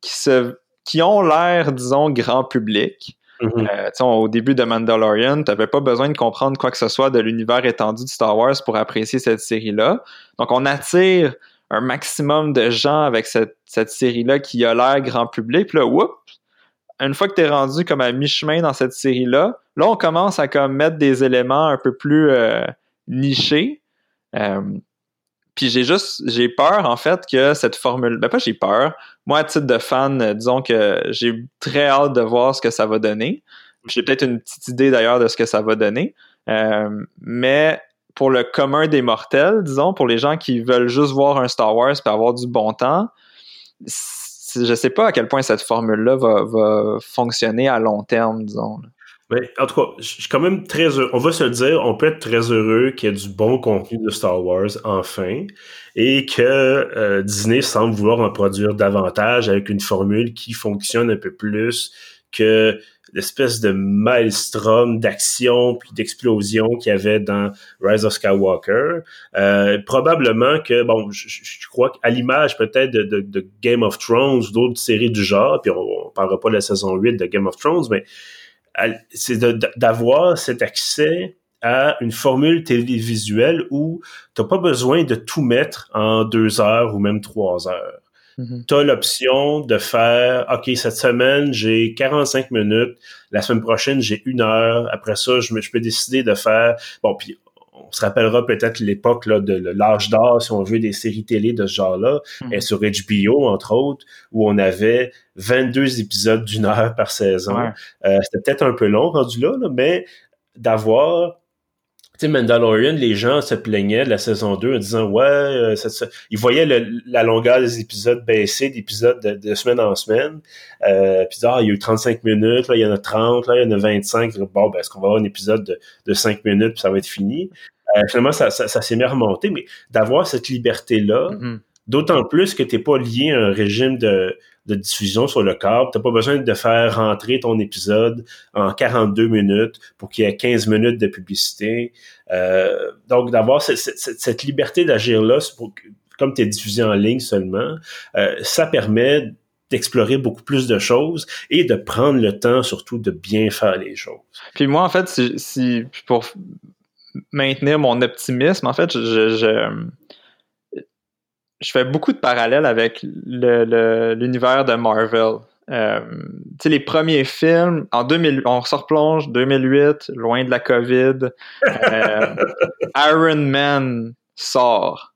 qui, se, qui ont l'air, disons, grand public. Mm-hmm. au début de Mandalorian, tu n'avais pas besoin de comprendre quoi que ce soit de l'univers étendu de Star Wars pour apprécier cette série-là. Donc, on attire un maximum de gens avec cette, série-là qui a l'air grand public. Là, whoop, une fois que tu es rendu comme à mi-chemin dans cette série-là, là, on commence à comme mettre des éléments un peu plus euh, nichés. Euh, puis j'ai juste, j'ai peur en fait que cette formule, ben pas j'ai peur, moi à titre de fan, disons que j'ai très hâte de voir ce que ça va donner. J'ai peut-être une petite idée d'ailleurs de ce que ça va donner, euh, mais pour le commun des mortels, disons, pour les gens qui veulent juste voir un Star Wars et avoir du bon temps, je sais pas à quel point cette formule-là va, fonctionner à long terme, disons. Mais, en tout cas, je suis quand même très heureux. On va se le dire, on peut être très heureux qu'il y ait du bon contenu de Star Wars, enfin, et que euh, Disney semble vouloir en produire davantage avec une formule qui fonctionne un peu plus que l'espèce de maelstrom d'action puis d'explosion qu'il y avait dans Rise of Skywalker. Euh, probablement que, bon, je, crois qu'à l'image peut-être de, Game of Thrones ou d'autres séries du genre, puis on, ne parlera pas de la saison 8 de Game of Thrones, mais c'est d'avoir cet accès à une formule télévisuelle où tu n'as pas besoin de tout mettre en deux heures ou même trois heures. Mm-hmm. tu as l'option de faire, OK, cette semaine, j'ai 45 minutes, la semaine prochaine, j'ai une heure, après ça, je, me, je peux décider de faire, bon, puis on se rappellera peut-être l'époque là, de l'âge d'or, si on veut, des séries télé de ce genre-là, mm-hmm. et sur HBO, entre autres, où on avait 22 épisodes d'une heure par saison. Euh, C'était peut-être un peu long rendu là, là mais d'avoir sais, Mandalorian, les gens se plaignaient de la saison 2 en disant ouais, euh, ils voyaient la longueur des épisodes baisser d'épisodes de, semaine en semaine. Euh, puis ah, il y a eu 35 minutes, là, il y en a 30, là, il y en a 25. Bon, ben, est-ce qu'on va avoir un épisode de, de 5 minutes puis ça va être fini? Euh, finalement, ça, ça, ça s'est mis à remonter, mais d'avoir cette liberté-là, mm-hmm. D'autant plus que tu n'es pas lié à un régime de, de diffusion sur le câble. T'as pas besoin de faire rentrer ton épisode en 42 minutes pour qu'il y ait 15 minutes de publicité. Euh, donc, d'avoir cette, liberté d'agir là, pour, comme tu es diffusé en ligne seulement, euh, ça permet d'explorer beaucoup plus de choses et de prendre le temps surtout de bien faire les choses. Puis moi, en fait, si, pour maintenir mon optimisme, en fait, je je fais beaucoup de parallèles avec l'univers de Marvel. Euh, les premiers films, en 2000, on se replonge 2008, loin de la COVID. Euh, *laughs* Iron Man sort.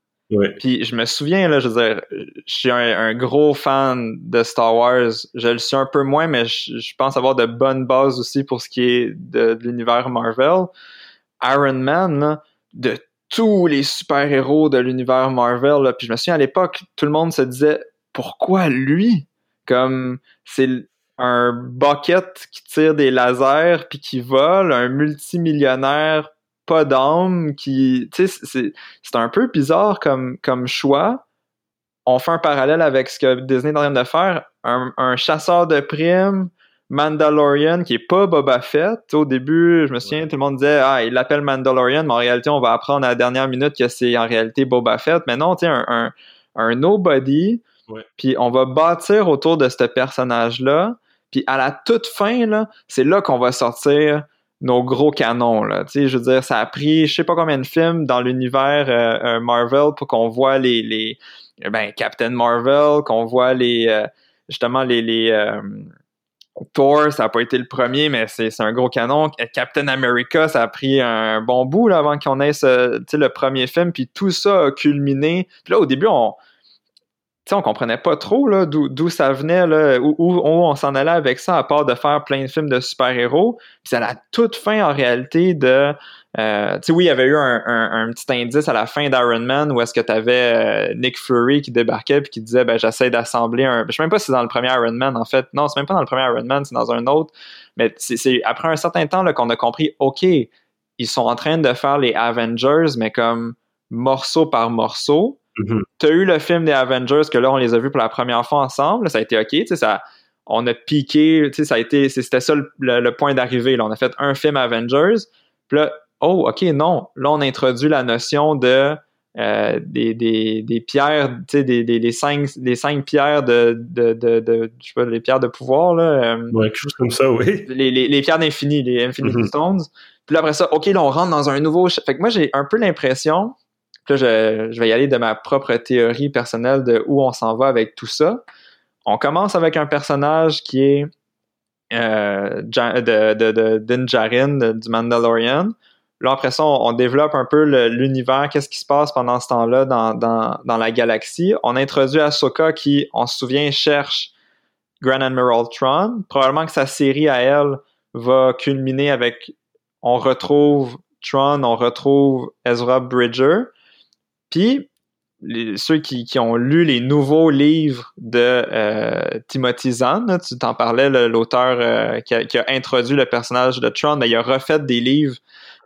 Puis je me souviens, là, je veux dire, je suis un, gros fan de Star Wars. Je le suis un peu moins, mais je, pense avoir de bonnes bases aussi pour ce qui est de, l'univers Marvel. Iron Man, de tous les super-héros de l'univers Marvel. Là. Puis je me souviens à l'époque, tout le monde se disait pourquoi lui? Comme c'est un bucket qui tire des lasers puis qui vole, un multimillionnaire pas d'âme qui. Tu sais, c'est un peu bizarre comme, comme choix. On fait un parallèle avec ce que Disney est en train de faire. Un, un chasseur de primes Mandalorian qui est pas Boba Fett. Au début, je me souviens, tout le monde disait Ah, il l'appelle Mandalorian, mais en réalité, on va apprendre à la dernière minute que c'est en réalité Boba Fett. Mais non, tu sais, un, un, nobody. Puis on va bâtir autour de ce personnage-là. Puis à la toute fin, là, c'est là qu'on va sortir nos gros canons. Là. Tu sais, je veux dire, ça a pris je sais pas combien de films dans l'univers euh, euh, Marvel pour qu'on voit les, les ben, Captain Marvel, qu'on voit les euh, justement les, les Thor, ça n'a pas été le premier, mais c'est un gros canon. Captain America, ça a pris un bon bout là, avant qu'on ait ce, le premier film, puis tout ça a culminé. Puis là, au début, on, on comprenait pas trop d'où ça venait, là, où, on s'en allait avec ça, à part de faire plein de films de super-héros. Puis c'est à la toute fin, en réalité, de... Euh, tu sais, oui, il y avait eu un, petit indice à la fin d'Iron Man où est-ce que tu avais euh, Nick Fury qui débarquait puis qui disait ben j'essaie d'assembler un. Je sais même pas si c'est dans le premier Iron Man en fait. Non, c'est même pas dans le premier Iron Man, c'est dans un autre. Mais c'est après un certain temps qu'on a compris, ok, ils sont en train de faire les Avengers, mais comme morceau par morceau. Tu as eu le film des Avengers que là, on les a vus pour la première fois ensemble. Ça a été OK. tu sais Ça, on a piqué. Ça a été, c'était ça le, point d'arrivée. On a fait un film Avengers. Puis là, oh, OK, non. Là, on introduit la notion de euh, des, des, des, pierres, tu sais, des, des, cinq, cinq pierres de, de, de, de, je sais pas, les pierres de pouvoir, là. Euh, ouais, quelque chose comme ça, oui. Les, les, les pierres d'infini, les Infinity mm-hmm. Stones. Puis là, après ça, OK, là, on rentre dans un nouveau... Fait que moi, j'ai un peu l'impression là, je, vais y aller de ma propre théorie personnelle de où on s'en va avec tout ça. On commence avec un personnage qui est euh, de, de, Din Djarin, du Mandalorian. Là, après ça, on, développe un peu l'univers, qu'est-ce qui se passe pendant ce temps-là dans, dans, la galaxie. On introduit Ahsoka qui, on se souvient, cherche Grand Admiral Tron. Probablement que sa série à elle va culminer avec on retrouve Tron, on retrouve Ezra Bridger. Puis, ceux qui, ont lu les nouveaux livres de euh, Timothy Zahn, tu t'en parlais, l'auteur euh, qui, a introduit le personnage de Tron, mais il a refait des livres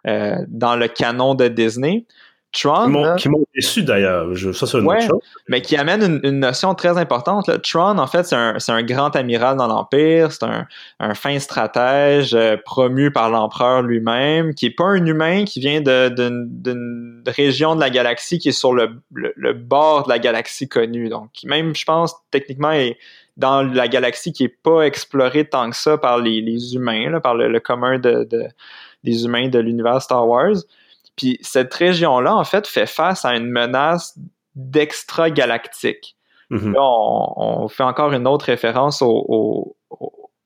euh, dans le canon de Disney. Tron. Qui m'ont déçu d'ailleurs. Ça, c'est une autre chose. Mais qui amène une, notion très importante. Tron, en fait, c'est un, grand amiral dans l'Empire. C'est un, fin stratège euh, promu par l'empereur lui-même, qui est pas un humain, qui vient d'une région de la galaxie qui est sur le, bord de la galaxie connue. Donc, même, je pense, techniquement, est dans la galaxie qui est pas explorée tant que ça par les, humains, par le, commun de, des humains de l'univers Star Wars. Puis cette région-là, en fait, fait face à une menace d'extra-galactique. Mm-hmm. Là, on, fait encore une autre référence au,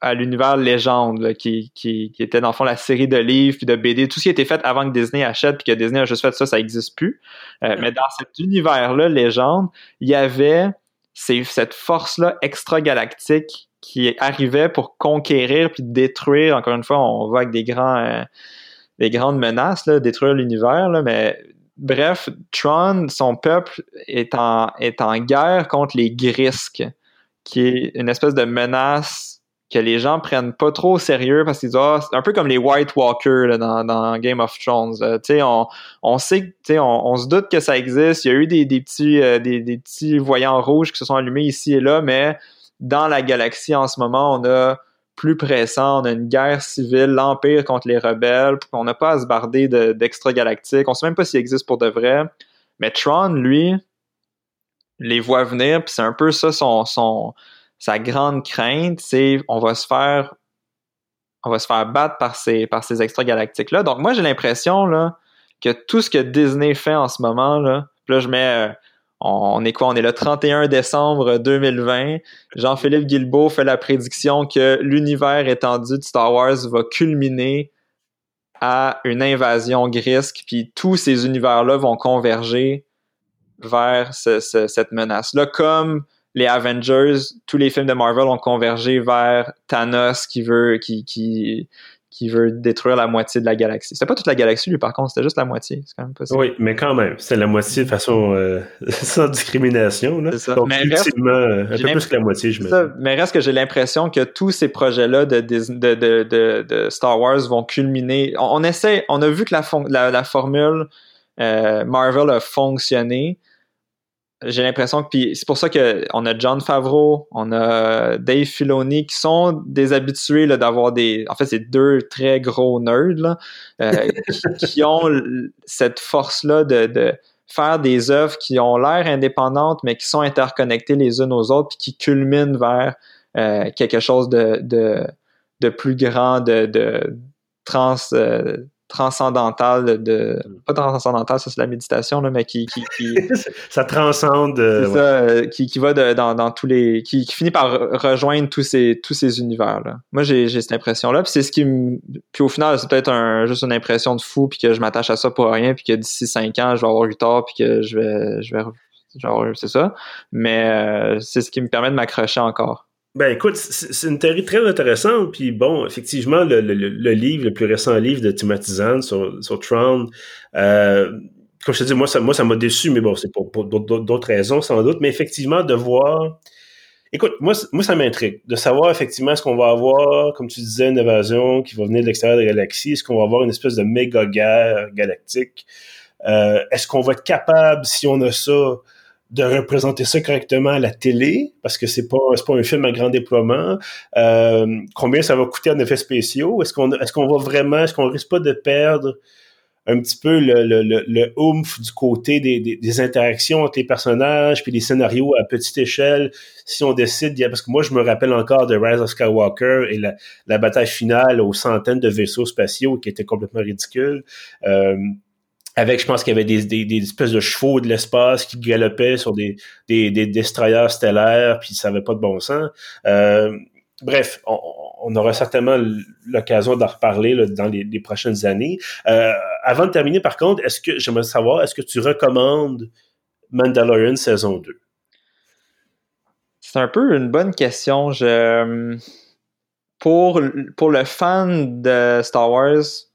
à l'univers légende, qui, qui, qui, était dans le fond la série de livres puis de BD, tout ce qui a été fait avant que Disney achète puis que Disney a juste fait ça, ça n'existe plus. Euh, mais dans cet univers-là, légende, il y avait cette force-là extra-galactique qui arrivait pour conquérir puis détruire. Encore une fois, on va avec des grands, euh, des grandes menaces, là, détruire l'univers, mais bref, Tron, son peuple est en, est en guerre contre les Grisques, qui est une espèce de menace que les gens prennent pas trop au sérieux parce qu'ils disent ah, c'est un peu comme les White Walkers dans, Game of Thrones. Euh, on, on sait, on, on se doute que ça existe. Il y a eu des, petits, euh, des, des, petits voyants rouges qui se sont allumés ici et là, mais dans la galaxie en ce moment, on a plus pressant, on a une guerre civile, l'Empire contre les rebelles, on n'a pas à se barder d'extra-galactiques, on sait même pas s'il existe pour de vrai. Mais Tron, lui, les voit venir, puis c'est un peu ça son, sa grande crainte, c'est on va se faire on va se faire battre par ces, par ces extra-galactiques-là. Donc moi j'ai l'impression que tout ce que Disney fait en ce moment, là, là je mets euh, on est quoi? On est le 31 décembre 2020. Jean-Philippe Guilbeault fait la prédiction que l'univers étendu de Star Wars va culminer à une invasion grisque, puis tous ces univers-là vont converger vers cette menace-là, comme les Avengers, tous les films de Marvel ont convergé vers Thanos qui veut, qui, qui, qui veut détruire la moitié de la galaxie. C'était pas toute la galaxie, lui, par contre, c'était juste la moitié. C'est quand même possible. Oui, mais quand même, c'est la moitié de façon euh, *laughs* sans discrimination. Là. Ça. Donc, mais reste, un peu plus que la moitié, je me Mais reste que j'ai l'impression que tous ces projets-là de, de, de, de, Star Wars vont culminer. On, essaie, on a vu que la, la, la formule euh, Marvel a fonctionné. J'ai l'impression que c'est pour ça que on a John Favreau, on a Dave Filoni qui sont des habitués d'avoir des en fait c'est deux très gros nerds là, euh, qui, ont cette force là de, de faire des œuvres qui ont l'air indépendantes mais qui sont interconnectées les unes aux autres puis qui culminent vers euh, quelque chose de, de, de plus grand de, de trans euh, transcendantal de mm. pas transcendantal ça c'est la méditation là, mais qui qui, qui *laughs* ça transcende euh, ça, euh, qui, qui va de, dans, dans tous les qui, qui, finit par rejoindre tous ces tous ces univers là moi j'ai j'ai cette impression là puis c'est ce qui me puis au final c'est peut-être un juste une impression de fou puis que je m'attache à ça pour rien puis que d'ici cinq ans je vais avoir eu tort puis que je vais je vais genre c'est ça. Mais euh, c'est ce qui me permet de m'accrocher encore ben écoute, c'est une théorie très intéressante. Puis bon, effectivement, le, le, livre, le plus récent livre de Timothy Zahn sur, sur Tron, euh, comme je te dis, moi, ça moi, ça m'a déçu, mais bon, c'est pour, d'autres raisons sans doute. Mais effectivement, de voir. Écoute, moi, moi ça m'intrigue. De savoir effectivement est-ce qu'on va avoir, comme tu disais, une évasion qui va venir de l'extérieur de la galaxie. Est-ce qu'on va avoir une espèce de méga guerre galactique? Euh, est-ce qu'on va être capable, si on a ça, de représenter ça correctement à la télé, parce que c'est pas pas un film à grand déploiement. Euh, combien ça va coûter en effets spéciaux? Est-ce qu'on est-ce qu'on va vraiment, est-ce qu'on risque pas de perdre un petit peu le, le, le, oomph du côté des, des, interactions entre les personnages puis les scénarios à petite échelle? Si on décide parce que moi je me rappelle encore de Rise of Skywalker et la, la bataille finale aux centaines de vaisseaux spatiaux qui était complètement ridicule euh, avec, je pense qu'il y avait des, espèces de chevaux de l'espace qui galopaient sur des, des, des destroyers stellaires, puis ça n'avait pas de bon sens. Euh, bref, on, aura certainement l'occasion d'en reparler dans les, prochaines années. Euh, avant de terminer, par contre, est-ce que j'aimerais savoir, est-ce que tu recommandes Mandalorian saison 2? C'est un peu une bonne question. Pour, pour le fan de Star Wars,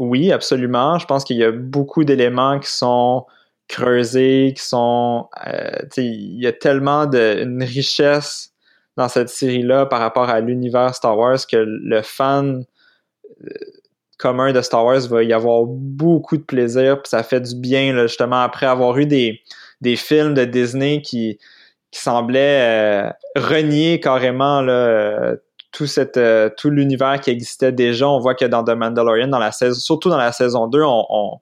oui, absolument. Je pense qu'il y a beaucoup d'éléments qui sont creusés, qui sont. Euh, il y a tellement de une richesse dans cette série-là par rapport à l'univers Star Wars que le fan euh, commun de Star Wars va y avoir beaucoup de plaisir, ça fait du bien, justement, après avoir eu des, des films de Disney qui, qui semblaient euh, renier carrément là, tout euh, tout l'univers qui existait déjà. On voit que dans The Mandalorian, dans la saison, surtout dans la saison 2, on,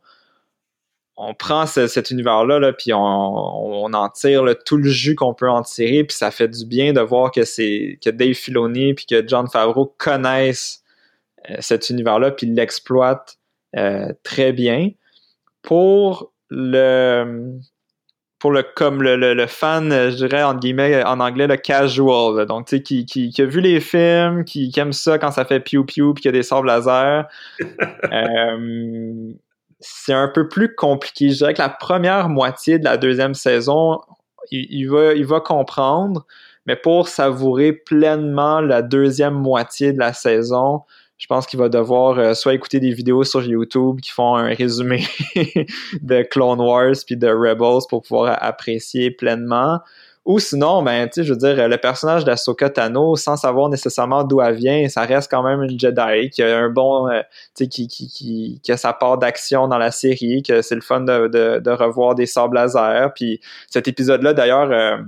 on, prend cet univers-là, là, puis on, on, en tire tout le jus qu'on peut en tirer, puis ça fait du bien de voir que c'est que Dave Filoni puis que John Favreau connaissent euh, cet univers-là, puis l'exploitent euh, très bien. Pour le pour le comme le, le, fan, je dirais en guillemets en anglais le casual, donc tu sais qui, qui, qui, a vu les films, qui, qui aime ça quand ça fait piou piou puis qu'il y a des sabres laser. *laughs* euh, c'est un peu plus compliqué. Je dirais que la première moitié de la deuxième saison, il, il va il va comprendre, mais pour savourer pleinement la deuxième moitié de la saison, je pense qu'il va devoir euh, soit écouter des vidéos sur YouTube qui font un résumé *laughs* de Clone Wars puis de Rebels pour pouvoir apprécier pleinement. Ou sinon, ben, tu je veux dire, le personnage d'Ahsoka Tano, sans savoir nécessairement d'où elle vient, ça reste quand même une Jedi qui a un bon, euh, qui, qui, qui, qui, a sa part d'action dans la série, que c'est le fun de, de, de, revoir des sables laser. Puis cet épisode-là, d'ailleurs,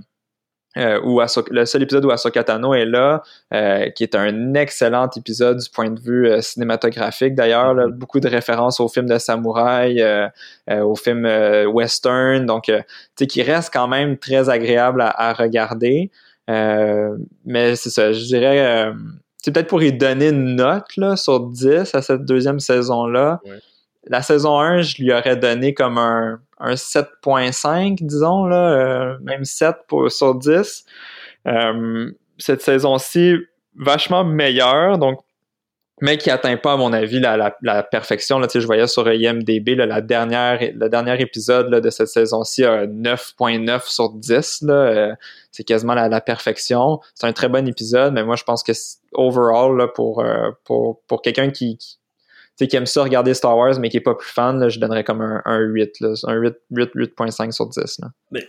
euh, le seul épisode où Ahsoka Tano est là, euh, qui est un excellent épisode du point de vue euh, cinématographique. D'ailleurs, beaucoup de références aux films de samouraï, aux films western, donc tu qui reste quand même très agréable à, regarder. mais c'est ça, je dirais, c'est peut-être pour y donner une note là, sur 10 à cette deuxième saison-là. La saison 1, je lui aurais donné comme un un 7.5, disons, là, euh, même 7 pour, sur 10. Euh, cette saison-ci, vachement meilleure, donc mais qui atteint pas, à mon avis, la, la, perfection. Là, je voyais sur IMDB la dernière, le dernier épisode là, de cette saison-ci a 9.9 sur 10. Euh, c'est quasiment la, perfection. C'est un très bon épisode, mais moi, je pense que overall, là, pour, pour, pour quelqu'un qui aime ça regarder Star Wars, mais qui est pas plus fan, je donnerais comme un, 8, là, un 8, 8.5 sur 10. Là. Mais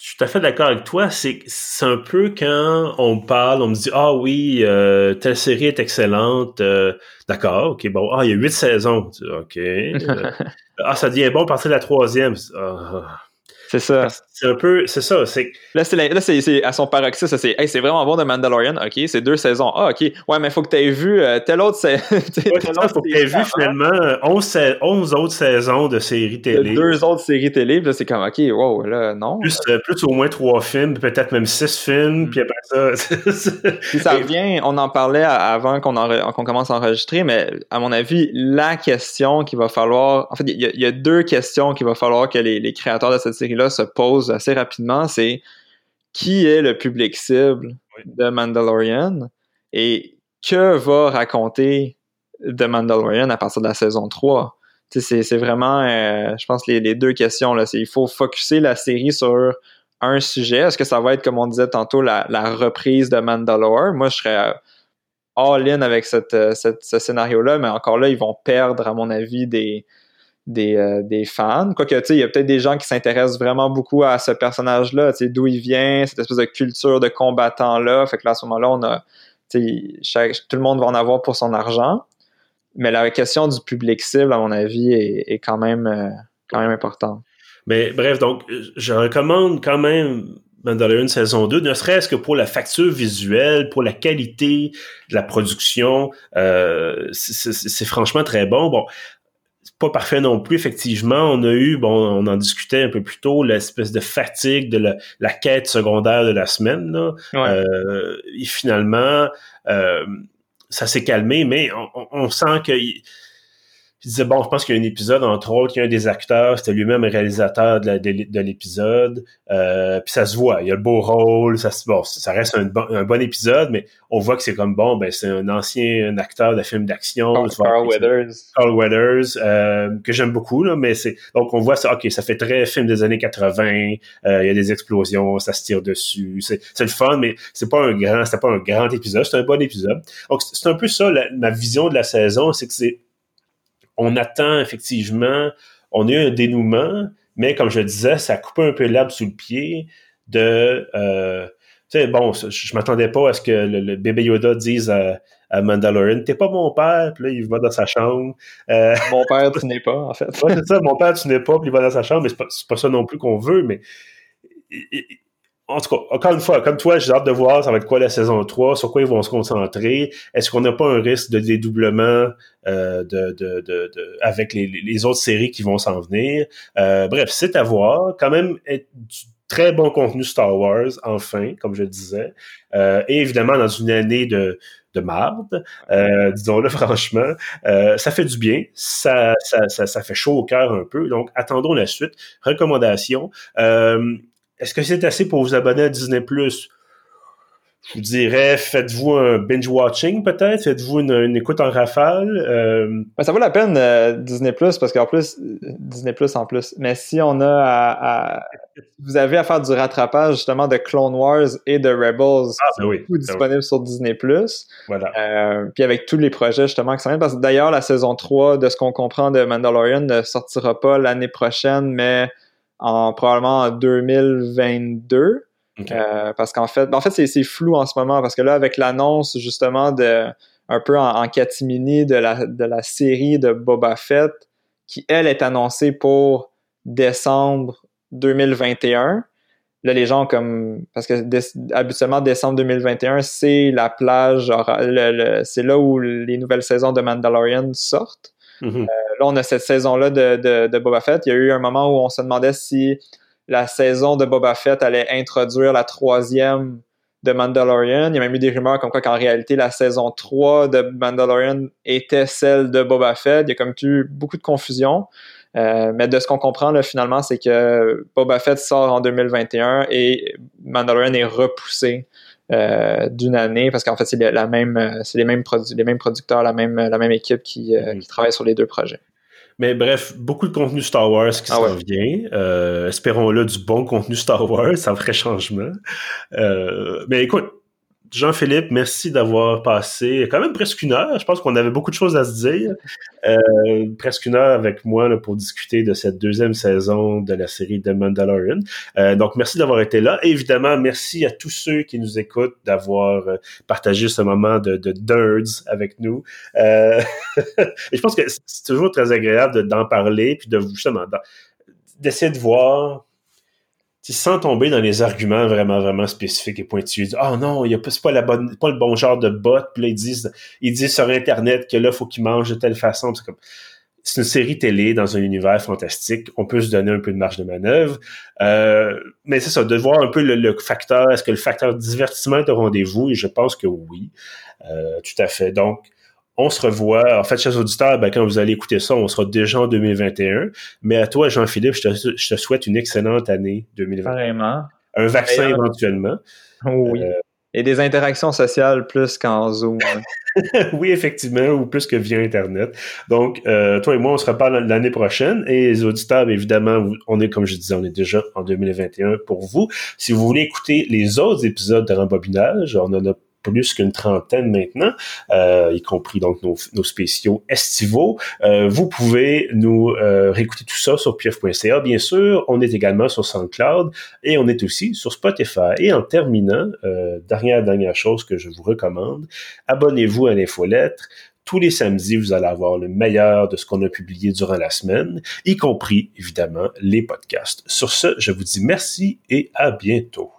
je suis tout à fait d'accord avec toi. C'est, c'est un peu quand on parle, on me dit Ah oui, euh, telle série est excellente. Euh, d'accord, ok, bon. Ah, il y a 8 saisons. Ok. Euh, *laughs* ah, ça devient bon à partir de la troisième. Ah, c'est ça. C'est un peu, c'est ça, c'est. Là, c'est, à son paroxysme, c'est, hey, c'est vraiment bon de Mandalorian, ok, c'est deux saisons, ah, ok, ouais, mais faut que tu aies vu euh, telle autre, c'est, *laughs* ouais, faut que tu aies vu finalement 11, 11, autres saisons de séries télé. Deux autres séries télé, là, c'est comme, ok, wow, là, non. Plus, euh, plus au moins trois films, peut-être même six films, mm. puis après ça. *laughs* puis ça revient, on en parlait avant qu'on, qu'on commence à enregistrer, mais à mon avis, la question qu'il va falloir, en fait, il y, a deux questions qu'il va falloir que les, les créateurs de cette série-là se posent assez rapidement, c'est qui est le public cible de Mandalorian et que va raconter The Mandalorian à partir de la saison 3? C'est vraiment, euh, je pense, les, deux questions. Là. Il faut focuser la série sur un sujet. Est-ce que ça va être, comme on disait tantôt, la, reprise de Mandalore? Moi, je serais all-in avec euh, ce scénario-là, mais encore là, ils vont perdre, à mon avis, des, des, euh, des fans. Quoique, tu sais, il y a peut-être des gens qui s'intéressent vraiment beaucoup à ce personnage-là, tu sais, d'où il vient, cette espèce de culture de combattant-là. Fait que là, à ce moment-là, on a, tu sais, tout le monde va en avoir pour son argent. Mais la question du public cible, à mon avis, est, quand même, euh, quand même importante. Mais bref, donc, je recommande quand même Mandalorian saison 2, ne serait-ce que pour la facture visuelle, pour la qualité de la production. Euh, c'est franchement très bon. Bon, pas parfait non plus, effectivement. On a eu, bon, on en discutait un peu plus tôt, l'espèce de fatigue de la, quête secondaire de la semaine. Là. Euh, et finalement, euh, ça s'est calmé, mais on, on sent que je disais, bon, je pense qu'il y a un épisode, entre autres, il y a un des acteurs, c'était lui-même le réalisateur de, de, l'épisode. Euh, puis ça se voit, il y a le beau rôle, ça, bon, ça reste un bon, un bon épisode, mais on voit que c'est comme, bon, ben c'est un ancien acteur de film d'action. Carl, Weathers. Carl Weathers, euh, que j'aime beaucoup, là, mais c'est... Donc on voit ça, ok, ça fait très film des années 80, euh, il y a des explosions, ça se tire dessus, c'est, c'est le fun, mais c'est pas un grand, c'est pas un grand épisode, c'est un bon épisode. Donc c'est un peu ça, ma vision de la saison, c'est que c'est on attend effectivement, on a eu un dénouement, mais comme je disais, ça coupe un peu l'herbe sous le pied de... Euh, tu sais, bon, je, m'attendais pas à ce que le, bébé Yoda dise à, à Mandalorian, t'es pas mon père, puis là, il va dans sa chambre. Euh, mon père, tu n'es pas, en fait. c'est ça, mon père, tu n'es pas, puis il va dans sa chambre, mais c'est pas, pas ça non plus qu'on veut, mais en tout cas, encore une fois, comme toi, j'ai hâte de voir ça va être quoi la saison 3, sur quoi ils vont se concentrer. Est-ce qu'on n'a pas un risque de dédoublement euh, de, de, de, avec les, les, autres séries qui vont s'en venir? Euh, bref, c'est à voir. Quand même, du très bon contenu Star Wars, enfin, comme je le disais. Euh, et évidemment, dans une année de, de marde, euh, disons-le *laughs* franchement, euh, ça fait du bien, ça, ça, ça, ça, fait chaud au cœur un peu, donc attendons la suite. Recommandation, euh, est-ce que c'est assez pour vous abonner à Disney+. Je vous dirais, faites-vous un binge-watching peut-être, faites-vous une, écoute en rafale? Euh... Ben, ça vaut la peine euh, Disney Plus parce qu'en plus Disney Plus en plus. Mais si on a à, vous avez à faire du rattrapage justement de Clone Wars et de Rebels, ah, ben oui, tout ben disponible sur Disney Plus. Voilà. Euh, puis avec tous les projets justement qui s'en parce que d'ailleurs la saison 3 de ce qu'on comprend de Mandalorian ne sortira pas l'année prochaine, mais en probablement en 2022. Euh, parce qu'en fait, en fait c'est flou en ce moment parce que là, avec l'annonce justement de un peu en, catimini de la, de la série de Boba Fett, qui elle est annoncée pour décembre 2021. Là, les gens comme parce que habituellement décembre 2021, c'est la plage, c'est là où les nouvelles saisons de Mandalorian sortent. Mm-hmm. Euh, là, on a cette saison-là de, Boba Fett. Il y a eu un moment où on se demandait si la saison de Boba Fett allait introduire la troisième de Mandalorian. Il y a même eu des rumeurs comme quoi qu'en réalité, la saison 3 de Mandalorian était celle de Boba Fett. Il y a comme eu beaucoup de confusion. Euh, mais de ce qu'on comprend finalement, c'est que Boba Fett sort en 2021 et Mandalorian est repoussé euh, d'une année parce qu'en fait c'est la même euh, c'est les mêmes les mêmes producteurs la même la même équipe qui, euh, mm. qui, travaille sur les deux projets. Mais bref beaucoup de contenu Star Wars qui ah s'en vient. Espérons-le du bon contenu Star Wars ça ferait changement. Mais écoute Jean-Philippe, merci d'avoir passé quand même presque une heure. Je pense qu'on avait beaucoup de choses à se dire. Euh, presque une heure avec moi pour discuter de cette deuxième saison de la série The Mandalorian. Euh, donc, merci d'avoir été là. évidemment, merci à tous ceux qui nous écoutent d'avoir euh, partagé ce moment de, de nerds avec nous. *laughs* et je pense que c'est toujours très agréable d'en parler puis de justement d'essayer de voir sans tomber dans les arguments vraiment, vraiment spécifiques et pointus. Ah oh non, il a pas, pas, le bon genre de bot. Puis là, ils disent, ils disent sur Internet que là, faut qu'ils mangent de telle façon. C'est comme, c'est une série télé dans un univers fantastique. On peut se donner un peu de marge de manœuvre. Euh, mais c'est ça, de voir un peu le, facteur, est-ce que le facteur divertissement est au rendez-vous? Et je pense que oui, euh, tout à fait. Donc, on se revoit. En fait, chers auditeurs, ben, quand vous allez écouter ça, on sera déjà en 2021. Mais à toi, Jean-Philippe, je te, souhaite une excellente année 2021. Vraiment. Un vaccin éventuellement. Oui. Euh, et des interactions sociales plus qu'en Zoom. *laughs* oui, effectivement, ou plus que via Internet. Donc, euh, toi et moi, on se reparle l'année prochaine. Et les auditeurs, évidemment, on est, comme je disais, on est déjà en 2021 pour vous. Si vous voulez écouter les autres épisodes de Rembobinage, on en a plus qu'une trentaine maintenant, euh, y compris donc nos, spéciaux estivaux. Euh, vous pouvez nous euh, réécouter tout ça sur pieuf.ca, bien sûr. On est également sur SoundCloud et on est aussi sur Spotify. Et en terminant, dernière, dernière chose que je vous recommande, abonnez-vous à l'infolettre tous les samedis, vous allez avoir le meilleur de ce qu'on a publié durant la semaine, y compris, évidemment, les podcasts. Sur ce, je vous dis merci et à bientôt.